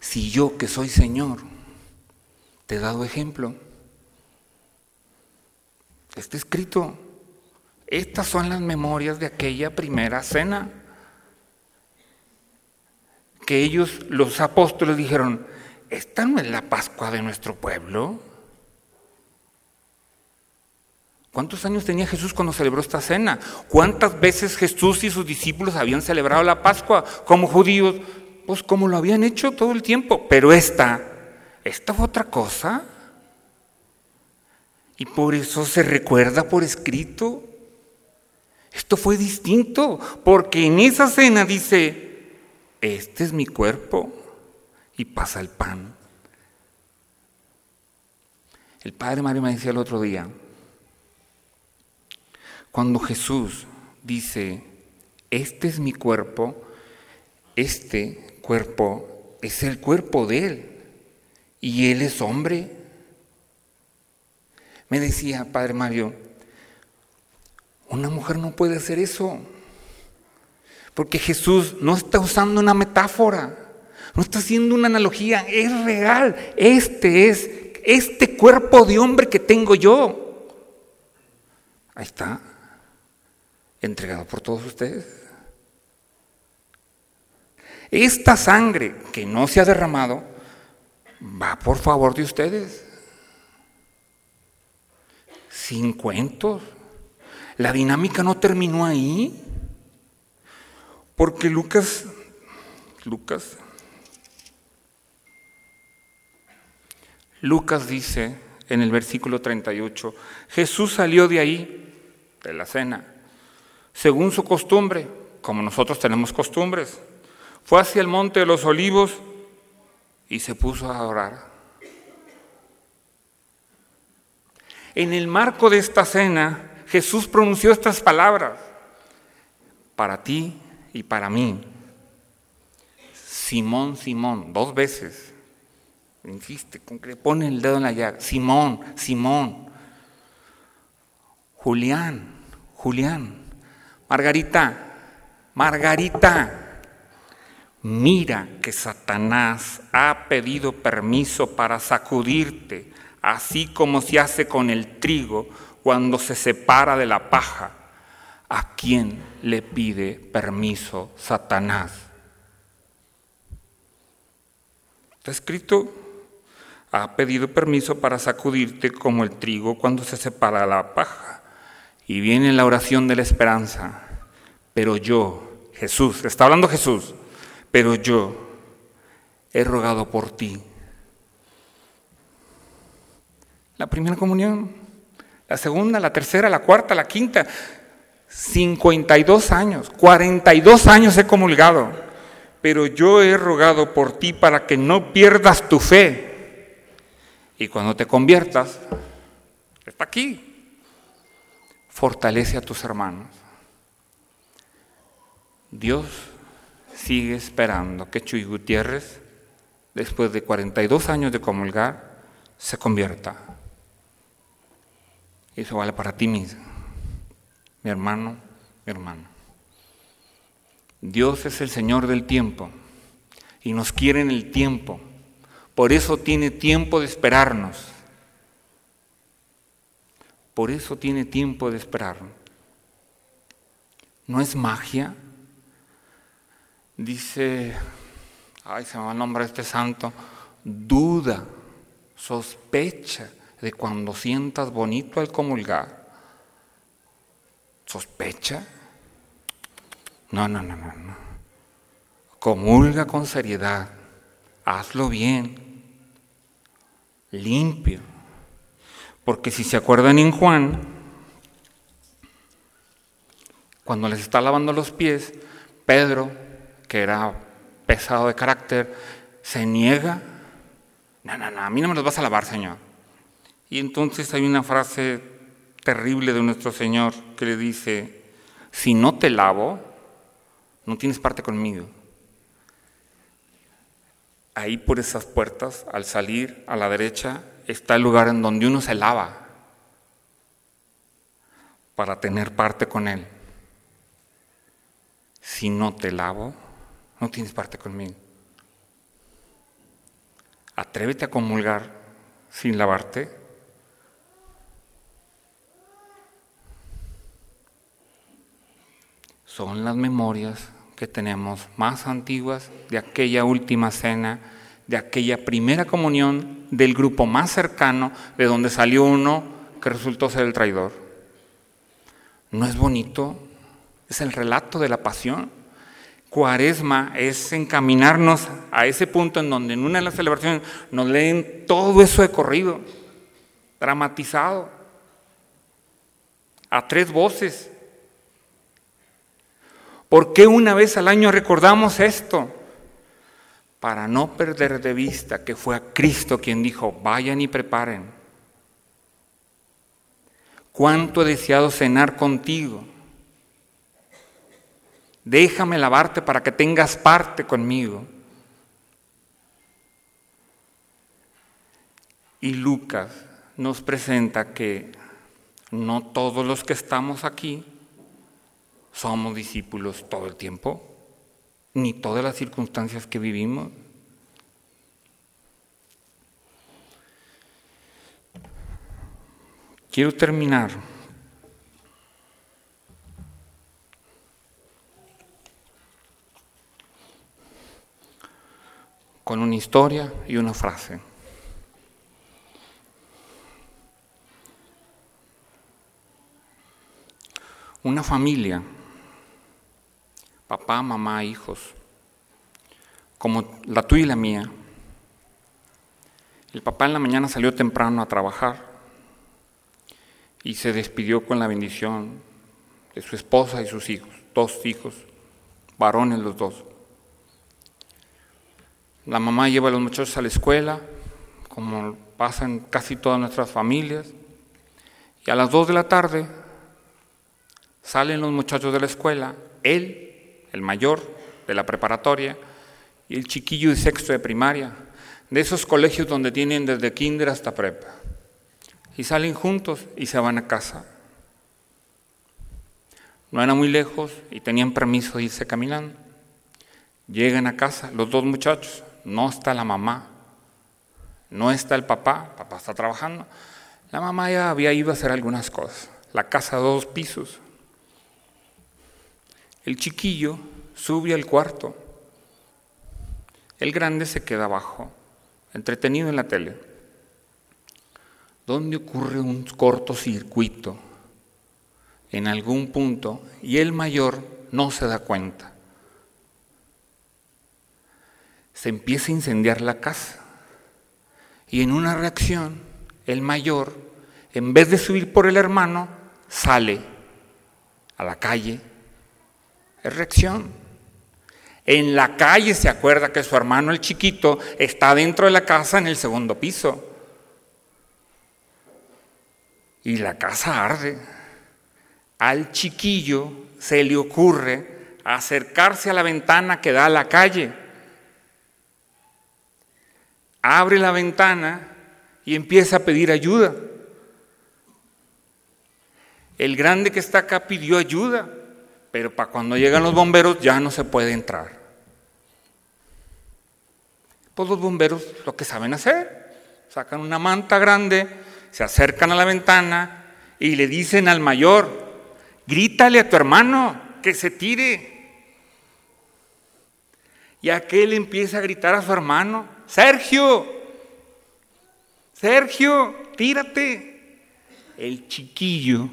si yo que soy Señor, te he dado ejemplo, está escrito, estas son las memorias de aquella primera cena que ellos, los apóstoles, dijeron, ¿esta no es la Pascua de nuestro pueblo? ¿Cuántos años tenía Jesús cuando celebró esta cena? ¿Cuántas veces Jesús y sus discípulos habían celebrado la Pascua como judíos? Pues como lo habían hecho todo el tiempo. Pero esta, esta fue otra cosa. Y por eso se recuerda por escrito. Esto fue distinto, porque en esa cena dice, este es mi cuerpo y pasa el pan. El padre Mario me decía el otro día, cuando Jesús dice, este es mi cuerpo, este cuerpo es el cuerpo de Él y Él es hombre. Me decía, Padre Mario, una mujer no puede hacer eso. Porque Jesús no está usando una metáfora, no está haciendo una analogía, es real. Este es, este cuerpo de hombre que tengo yo. Ahí está, entregado por todos ustedes. Esta sangre que no se ha derramado va por favor de ustedes. Sin cuentos. La dinámica no terminó ahí. Porque Lucas, Lucas, Lucas dice en el versículo 38, Jesús salió de ahí, de la cena, según su costumbre, como nosotros tenemos costumbres, fue hacia el monte de los olivos y se puso a orar. En el marco de esta cena, Jesús pronunció estas palabras, para ti y para mí. Simón, Simón, dos veces. Insiste, con que pone el dedo en la llaga. Simón, Simón. Julián, Julián. Margarita, Margarita. Mira que Satanás ha pedido permiso para sacudirte, así como se hace con el trigo cuando se separa de la paja. ¿A quién le pide permiso Satanás? Está escrito, ha pedido permiso para sacudirte como el trigo cuando se separa la paja. Y viene la oración de la esperanza. Pero yo, Jesús, está hablando Jesús, pero yo he rogado por ti. La primera comunión, la segunda, la tercera, la cuarta, la quinta. 52 años, 42 años he comulgado, pero yo he rogado por ti para que no pierdas tu fe. Y cuando te conviertas, está aquí, fortalece a tus hermanos. Dios sigue esperando que Chuy Gutiérrez, después de 42 años de comulgar, se convierta. Eso vale para ti mismo, mi hermano, mi hermana. Dios es el Señor del tiempo y nos quiere en el tiempo. Por eso tiene tiempo de esperarnos. Por eso tiene tiempo de esperarnos. ¿No es magia? Dice, ay, se me va el nombre de este santo, duda, sospecha de cuando sientas bonito al comulgar. ¿Sospecha? No, no, no, no, no. Comulga con seriedad, hazlo bien, limpio. Porque si se acuerdan en Juan, cuando les está lavando los pies, Pedro que era pesado de carácter, se niega. No, no, no, a mí no me los vas a lavar, Señor. Y entonces hay una frase terrible de nuestro Señor que le dice, si no te lavo, no tienes parte conmigo. Ahí por esas puertas, al salir a la derecha, está el lugar en donde uno se lava para tener parte con Él. Si no te lavo, no tienes parte conmigo. Atrévete a comulgar sin lavarte. Son las memorias que tenemos más antiguas de aquella última cena, de aquella primera comunión del grupo más cercano, de donde salió uno que resultó ser el traidor. ¿No es bonito? Es el relato de la pasión. Cuaresma es encaminarnos a ese punto en donde en una de las celebraciones nos leen todo eso de corrido, dramatizado, a tres voces. ¿Por qué una vez al año recordamos esto? Para no perder de vista que fue a Cristo quien dijo, vayan y preparen. ¿Cuánto he deseado cenar contigo? déjame lavarte para que tengas parte conmigo. Y Lucas nos presenta que no todos los que estamos aquí somos discípulos todo el tiempo, ni todas las circunstancias que vivimos. Quiero terminar con una historia y una frase. Una familia, papá, mamá, hijos, como la tuya y la mía. El papá en la mañana salió temprano a trabajar y se despidió con la bendición de su esposa y sus hijos, dos hijos, varones los dos. La mamá lleva a los muchachos a la escuela, como pasa en casi todas nuestras familias. Y a las dos de la tarde salen los muchachos de la escuela, él, el mayor de la preparatoria, y el chiquillo de sexto de primaria, de esos colegios donde tienen desde kinder hasta prepa. Y salen juntos y se van a casa. No era muy lejos y tenían permiso de irse caminando. Llegan a casa los dos muchachos, no está la mamá, no está el papá, papá está trabajando. La mamá ya había ido a hacer algunas cosas. La casa dos pisos. El chiquillo sube al cuarto. El grande se queda abajo, entretenido en la tele. ¿Dónde ocurre un cortocircuito? En algún punto, y el mayor no se da cuenta se empieza a incendiar la casa. Y en una reacción, el mayor, en vez de subir por el hermano, sale a la calle. Es reacción. En la calle se acuerda que su hermano, el chiquito, está dentro de la casa en el segundo piso. Y la casa arde. Al chiquillo se le ocurre acercarse a la ventana que da a la calle abre la ventana y empieza a pedir ayuda. El grande que está acá pidió ayuda, pero para cuando llegan los bomberos ya no se puede entrar. Pues los bomberos lo que saben hacer, sacan una manta grande, se acercan a la ventana y le dicen al mayor, grítale a tu hermano que se tire. Y aquel empieza a gritar a su hermano, Sergio, Sergio, tírate. El chiquillo,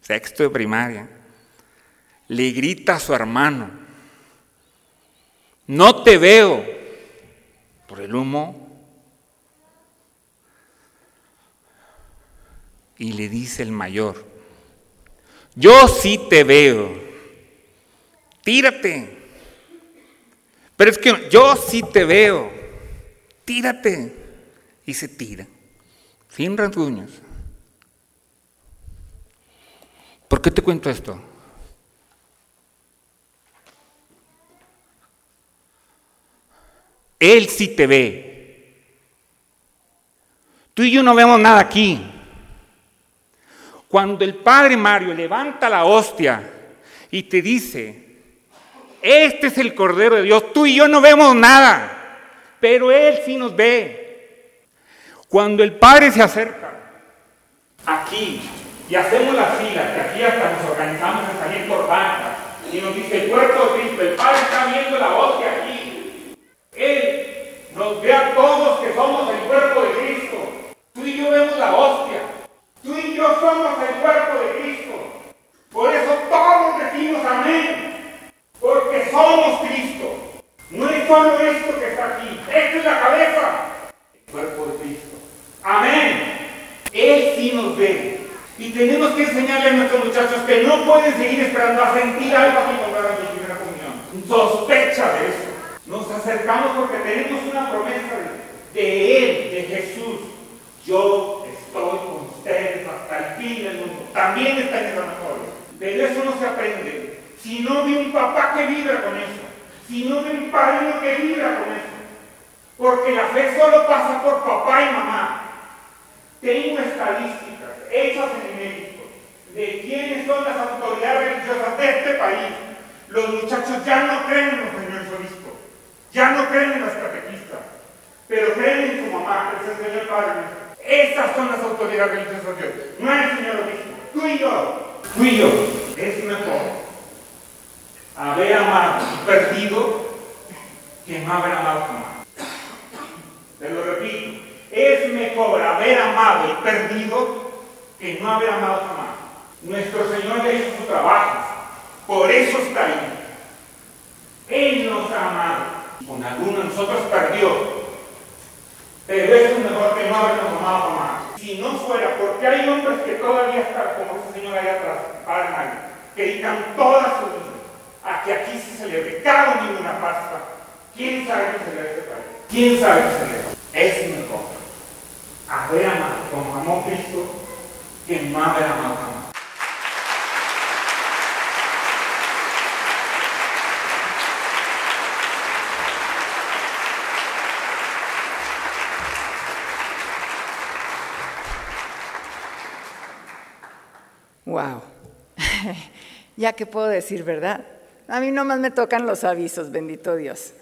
sexto de primaria, le grita a su hermano, no te veo por el humo. Y le dice el mayor, yo sí te veo, tírate. Pero es que yo sí te veo, tírate. Y se tira, sin rasguños. ¿Por qué te cuento esto? Él sí te ve. Tú y yo no vemos nada aquí. Cuando el Padre Mario levanta la hostia y te dice, este es el Cordero de Dios, tú y yo no vemos nada, pero Él sí nos ve. Cuando el Padre se acerca aquí y hacemos la fila, que aquí hasta nos organizamos a salir por bancas, y nos dice el cuerpo de Cristo, el Padre está viendo la hostia aquí. Él nos ve a todos que somos el cuerpo de Cristo. Tú y yo vemos la hostia. Tú y yo somos el cuerpo de Cristo. Por eso todos decimos amén. Porque somos Cristo. No es solo esto que está aquí. Esta es la cabeza. El cuerpo de Cristo. Amén. Él sí nos ve. Y tenemos que enseñarle a nuestros muchachos que no pueden seguir esperando a sentir algo aquí cuando hagan su primera comunión. Sospecha de eso. Nos acercamos porque tenemos una promesa de, de Él, de Jesús. Yo estoy con ustedes hasta el fin del mundo. También está en esa mejor. Pero eso no se aprende. Si no vi un papá que vibra con eso. Si no vi un padre que vibra con eso. Porque la fe solo pasa por papá y mamá. Tengo estadísticas hechas en México de quiénes son las autoridades religiosas de este país. Los muchachos ya no creen en los ya no creen en los catequistas, pero creen en su mamá, que es el Señor Padre. Esas son las autoridades religiosas de Dios, no es el Señor obispo. Tú y yo, tú y yo, es mejor haber amado y perdido que no haber amado jamás. Te lo repito, es mejor haber amado y perdido que no haber amado jamás. Nuestro Señor ya hizo su trabajo, por eso está ahí. Él nos ha amado. Con algunos de nosotros perdió. Pero eso es mejor que no habernos amado jamás. Si no fuera, porque hay hombres que todavía están, como ese señor allá atrás, que dedican toda su vida a que aquí se celebre cada domingo una Pascua. ¿Quién sabe que celebra este país? ¿Quién sabe que celebra? Es mejor haber amado como amó Cristo que no haber amado jamás. Wow. ya que puedo decir, ¿verdad? A mí nomás me tocan los avisos, bendito Dios.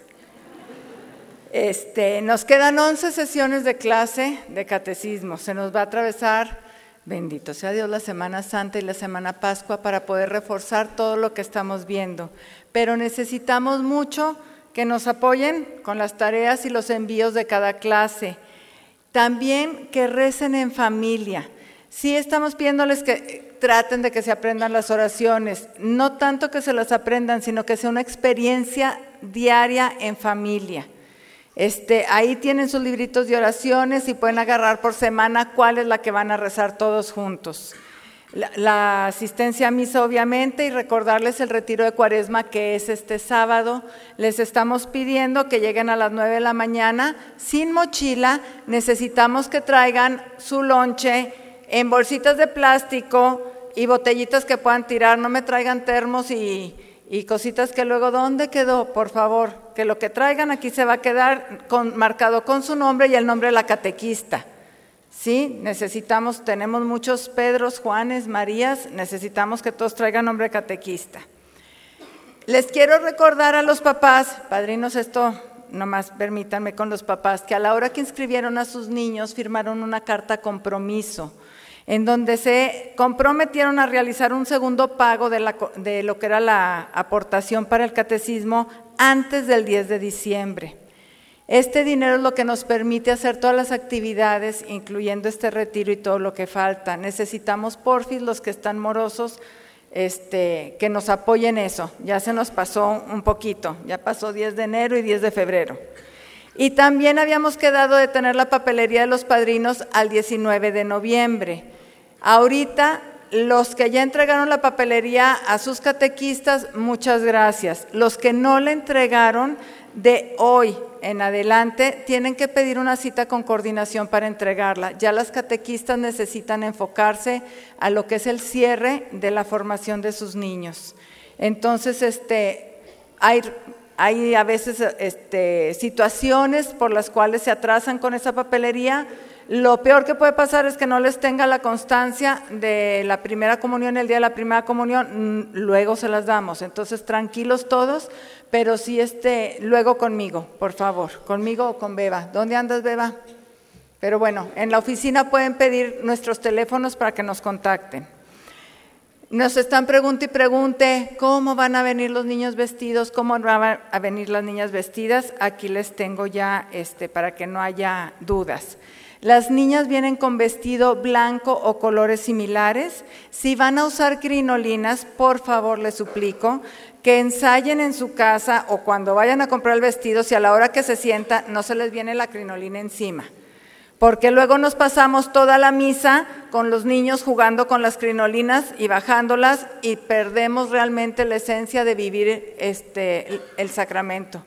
Este, nos quedan 11 sesiones de clase de catecismo. Se nos va a atravesar, bendito sea Dios, la Semana Santa y la Semana Pascua para poder reforzar todo lo que estamos viendo. Pero necesitamos mucho que nos apoyen con las tareas y los envíos de cada clase. También que recen en familia. Sí estamos pidiéndoles que traten de que se aprendan las oraciones, no tanto que se las aprendan, sino que sea una experiencia diaria en familia. Este, ahí tienen sus libritos de oraciones y pueden agarrar por semana cuál es la que van a rezar todos juntos. La, la, asistencia a misa, obviamente, y recordarles el retiro de cuaresma que es este sábado. Les estamos pidiendo que lleguen a las 9 de la mañana sin mochila. Necesitamos que traigan su lonche en bolsitas de plástico y botellitas que puedan tirar. No me traigan termos y, y cositas que luego, ¿dónde quedó? Por favor, que lo que traigan aquí se va a quedar marcado con su nombre y el nombre de la catequista. Sí, necesitamos, tenemos muchos Pedros, Juanes, Marías, necesitamos que todos traigan nombre catequista. Les quiero recordar a los papás, padrinos, esto nomás permítanme con los papás, que a la hora que inscribieron a sus niños firmaron una carta compromiso en donde se comprometieron a realizar un segundo pago de, de, lo que era la aportación para el catecismo antes del 10 de diciembre. Este dinero es lo que nos permite hacer todas las actividades, incluyendo este retiro y todo lo que falta. Necesitamos, porfis, los que están morosos, este, que nos apoyen eso. Ya se nos pasó un poquito, ya pasó 10 de enero y 10 de febrero. Y también habíamos quedado de tener la papelería de los padrinos al 19 de noviembre. Ahorita, los que ya entregaron la papelería a sus catequistas, muchas gracias. Los que no le entregaron, de hoy en adelante tienen que pedir una cita con coordinación para entregarla. Ya las catequistas necesitan enfocarse a lo que es el cierre de la formación de sus niños. Entonces, este, hay, hay a veces este, situaciones por las cuales se atrasan con esa papelería lo peor que puede pasar es que no les tenga la constancia de la primera comunión, el día de la primera comunión, mm, luego se las damos. Entonces, tranquilos todos, pero sí este, luego conmigo, por favor, conmigo o con Beba. ¿Dónde andas, Beba? Pero bueno, en la oficina pueden pedir nuestros teléfonos para que nos contacten. Nos están preguntando y pregunte cómo van a venir los niños vestidos, cómo van a venir las niñas vestidas. Aquí les tengo ya este, para que no haya dudas. Las niñas vienen con vestido blanco o colores similares. Si van a usar crinolinas, por favor les suplico que ensayen en su casa o cuando vayan a comprar el vestido, si a la hora que se sienta no se les viene la crinolina encima. Porque luego nos pasamos toda la misa con los niños jugando con las crinolinas y bajándolas y perdemos realmente la esencia de vivir este, el sacramento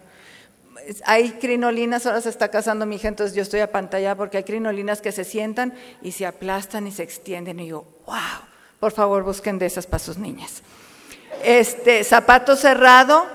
hay crinolinas, ahora se está casando mi hija, entonces yo estoy a pantalla porque hay crinolinas que se sientan y se aplastan y se extienden. Y yo, wow, por favor busquen de esas para sus niñas. Este, zapato cerrado,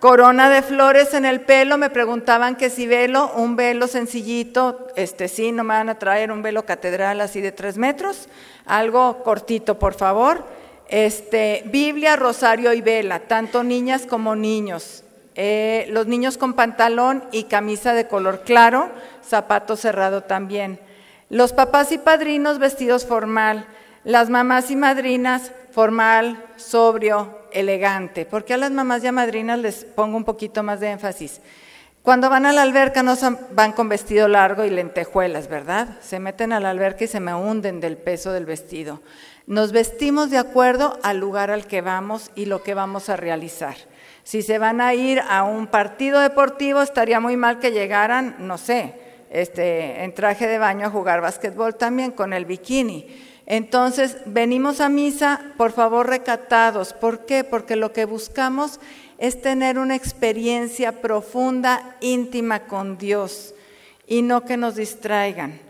corona de flores en el pelo, me preguntaban que si velo, un velo sencillito, este sí, no me van a traer un velo catedral así de tres metros, algo cortito, por favor. Este, Biblia, rosario y vela, tanto niñas como niños. Eh, los niños con pantalón y camisa de color claro, zapato cerrado también. Los papás y padrinos vestidos formal, las mamás y madrinas formal, sobrio, elegante. Porque a las mamás y a madrinas les pongo un poquito más de énfasis. Cuando van a la alberca no van con vestido largo y lentejuelas, ¿verdad? Se meten a la alberca y se me hunden del peso del vestido. Nos vestimos de acuerdo al lugar al que vamos y lo que vamos a realizar. Si se van a ir a un partido deportivo, estaría muy mal que llegaran, no sé, este, en traje de baño a jugar básquetbol también con el bikini. Entonces, venimos a misa, por favor, recatados. ¿Por qué? Porque lo que buscamos es tener una experiencia profunda, íntima con Dios y no que nos distraigan.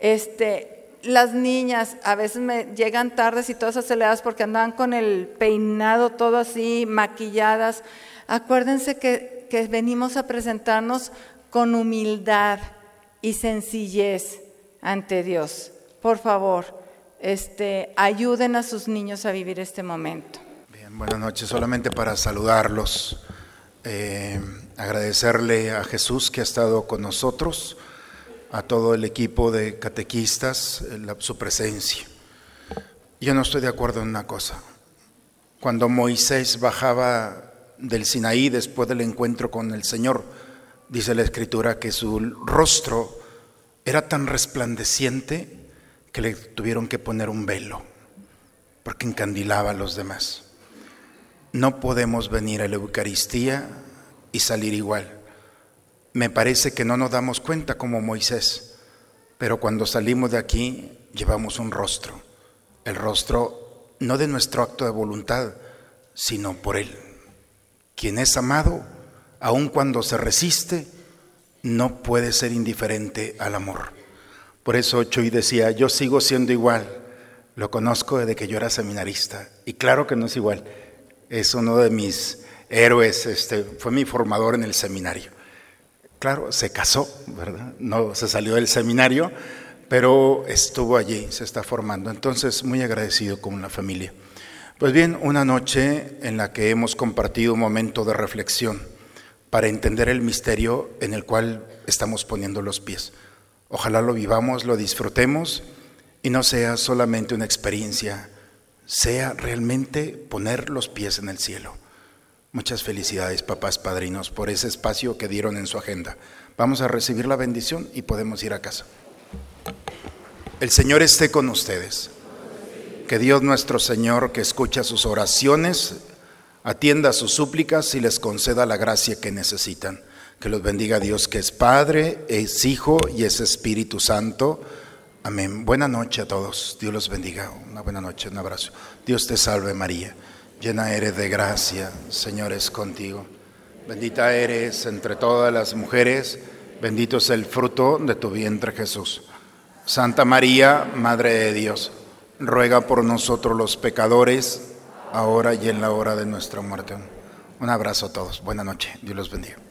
Este, las niñas a veces me llegan tardes y todas aceleradas porque andaban con el peinado todo así, maquilladas. Acuérdense que, venimos a presentarnos con humildad y sencillez ante Dios. Por favor, este, ayuden a sus niños a vivir este momento. Bien, buenas noches. Solamente para saludarlos, eh, agradecerle a Jesús que ha estado con nosotros a todo el equipo de catequistas su presencia. Yo no estoy de acuerdo en una cosa. Cuando Moisés bajaba del Sinaí después del encuentro con el Señor, dice la Escritura que su rostro era tan resplandeciente que le tuvieron que poner un velo, porque encandilaba a los demás. No podemos venir a la Eucaristía y salir igual me parece que no nos damos cuenta como Moisés, pero cuando salimos de aquí llevamos un rostro, el rostro no de nuestro acto de voluntad, sino por Él. Quien es amado, aun cuando se resiste, no puede ser indiferente al amor. Por eso Choy decía, yo sigo siendo igual, lo conozco desde que yo era seminarista, y claro que no es igual, es uno de mis héroes, este, fue mi formador en el seminario. Claro, se casó, ¿verdad? No se salió del seminario, pero estuvo allí, se está formando. Entonces, muy agradecido con la familia. Pues bien, una noche en la que hemos compartido un momento de reflexión para entender el misterio en el cual estamos poniendo los pies. Ojalá lo vivamos, lo disfrutemos y no sea solamente una experiencia, sea realmente poner los pies en el cielo. Muchas felicidades, papás padrinos, por ese espacio que dieron en su agenda. Vamos a recibir la bendición y podemos ir a casa. El Señor esté con ustedes. Que Dios nuestro Señor, que escucha sus oraciones, atienda sus súplicas y les conceda la gracia que necesitan. Que los bendiga Dios, que es Padre, es Hijo y es Espíritu Santo. Amén. Buena noche a todos. Dios los bendiga. Una buena noche, un abrazo. Dios te salve María. Llena eres de gracia. Señor es contigo. Bendita eres entre todas las mujeres. Bendito es el fruto de tu vientre Jesús. Santa María, Madre de Dios ruega por nosotros los pecadores, ahora y en la hora de nuestra muerte. Un abrazo a todos. Buena noche. Dios los bendiga.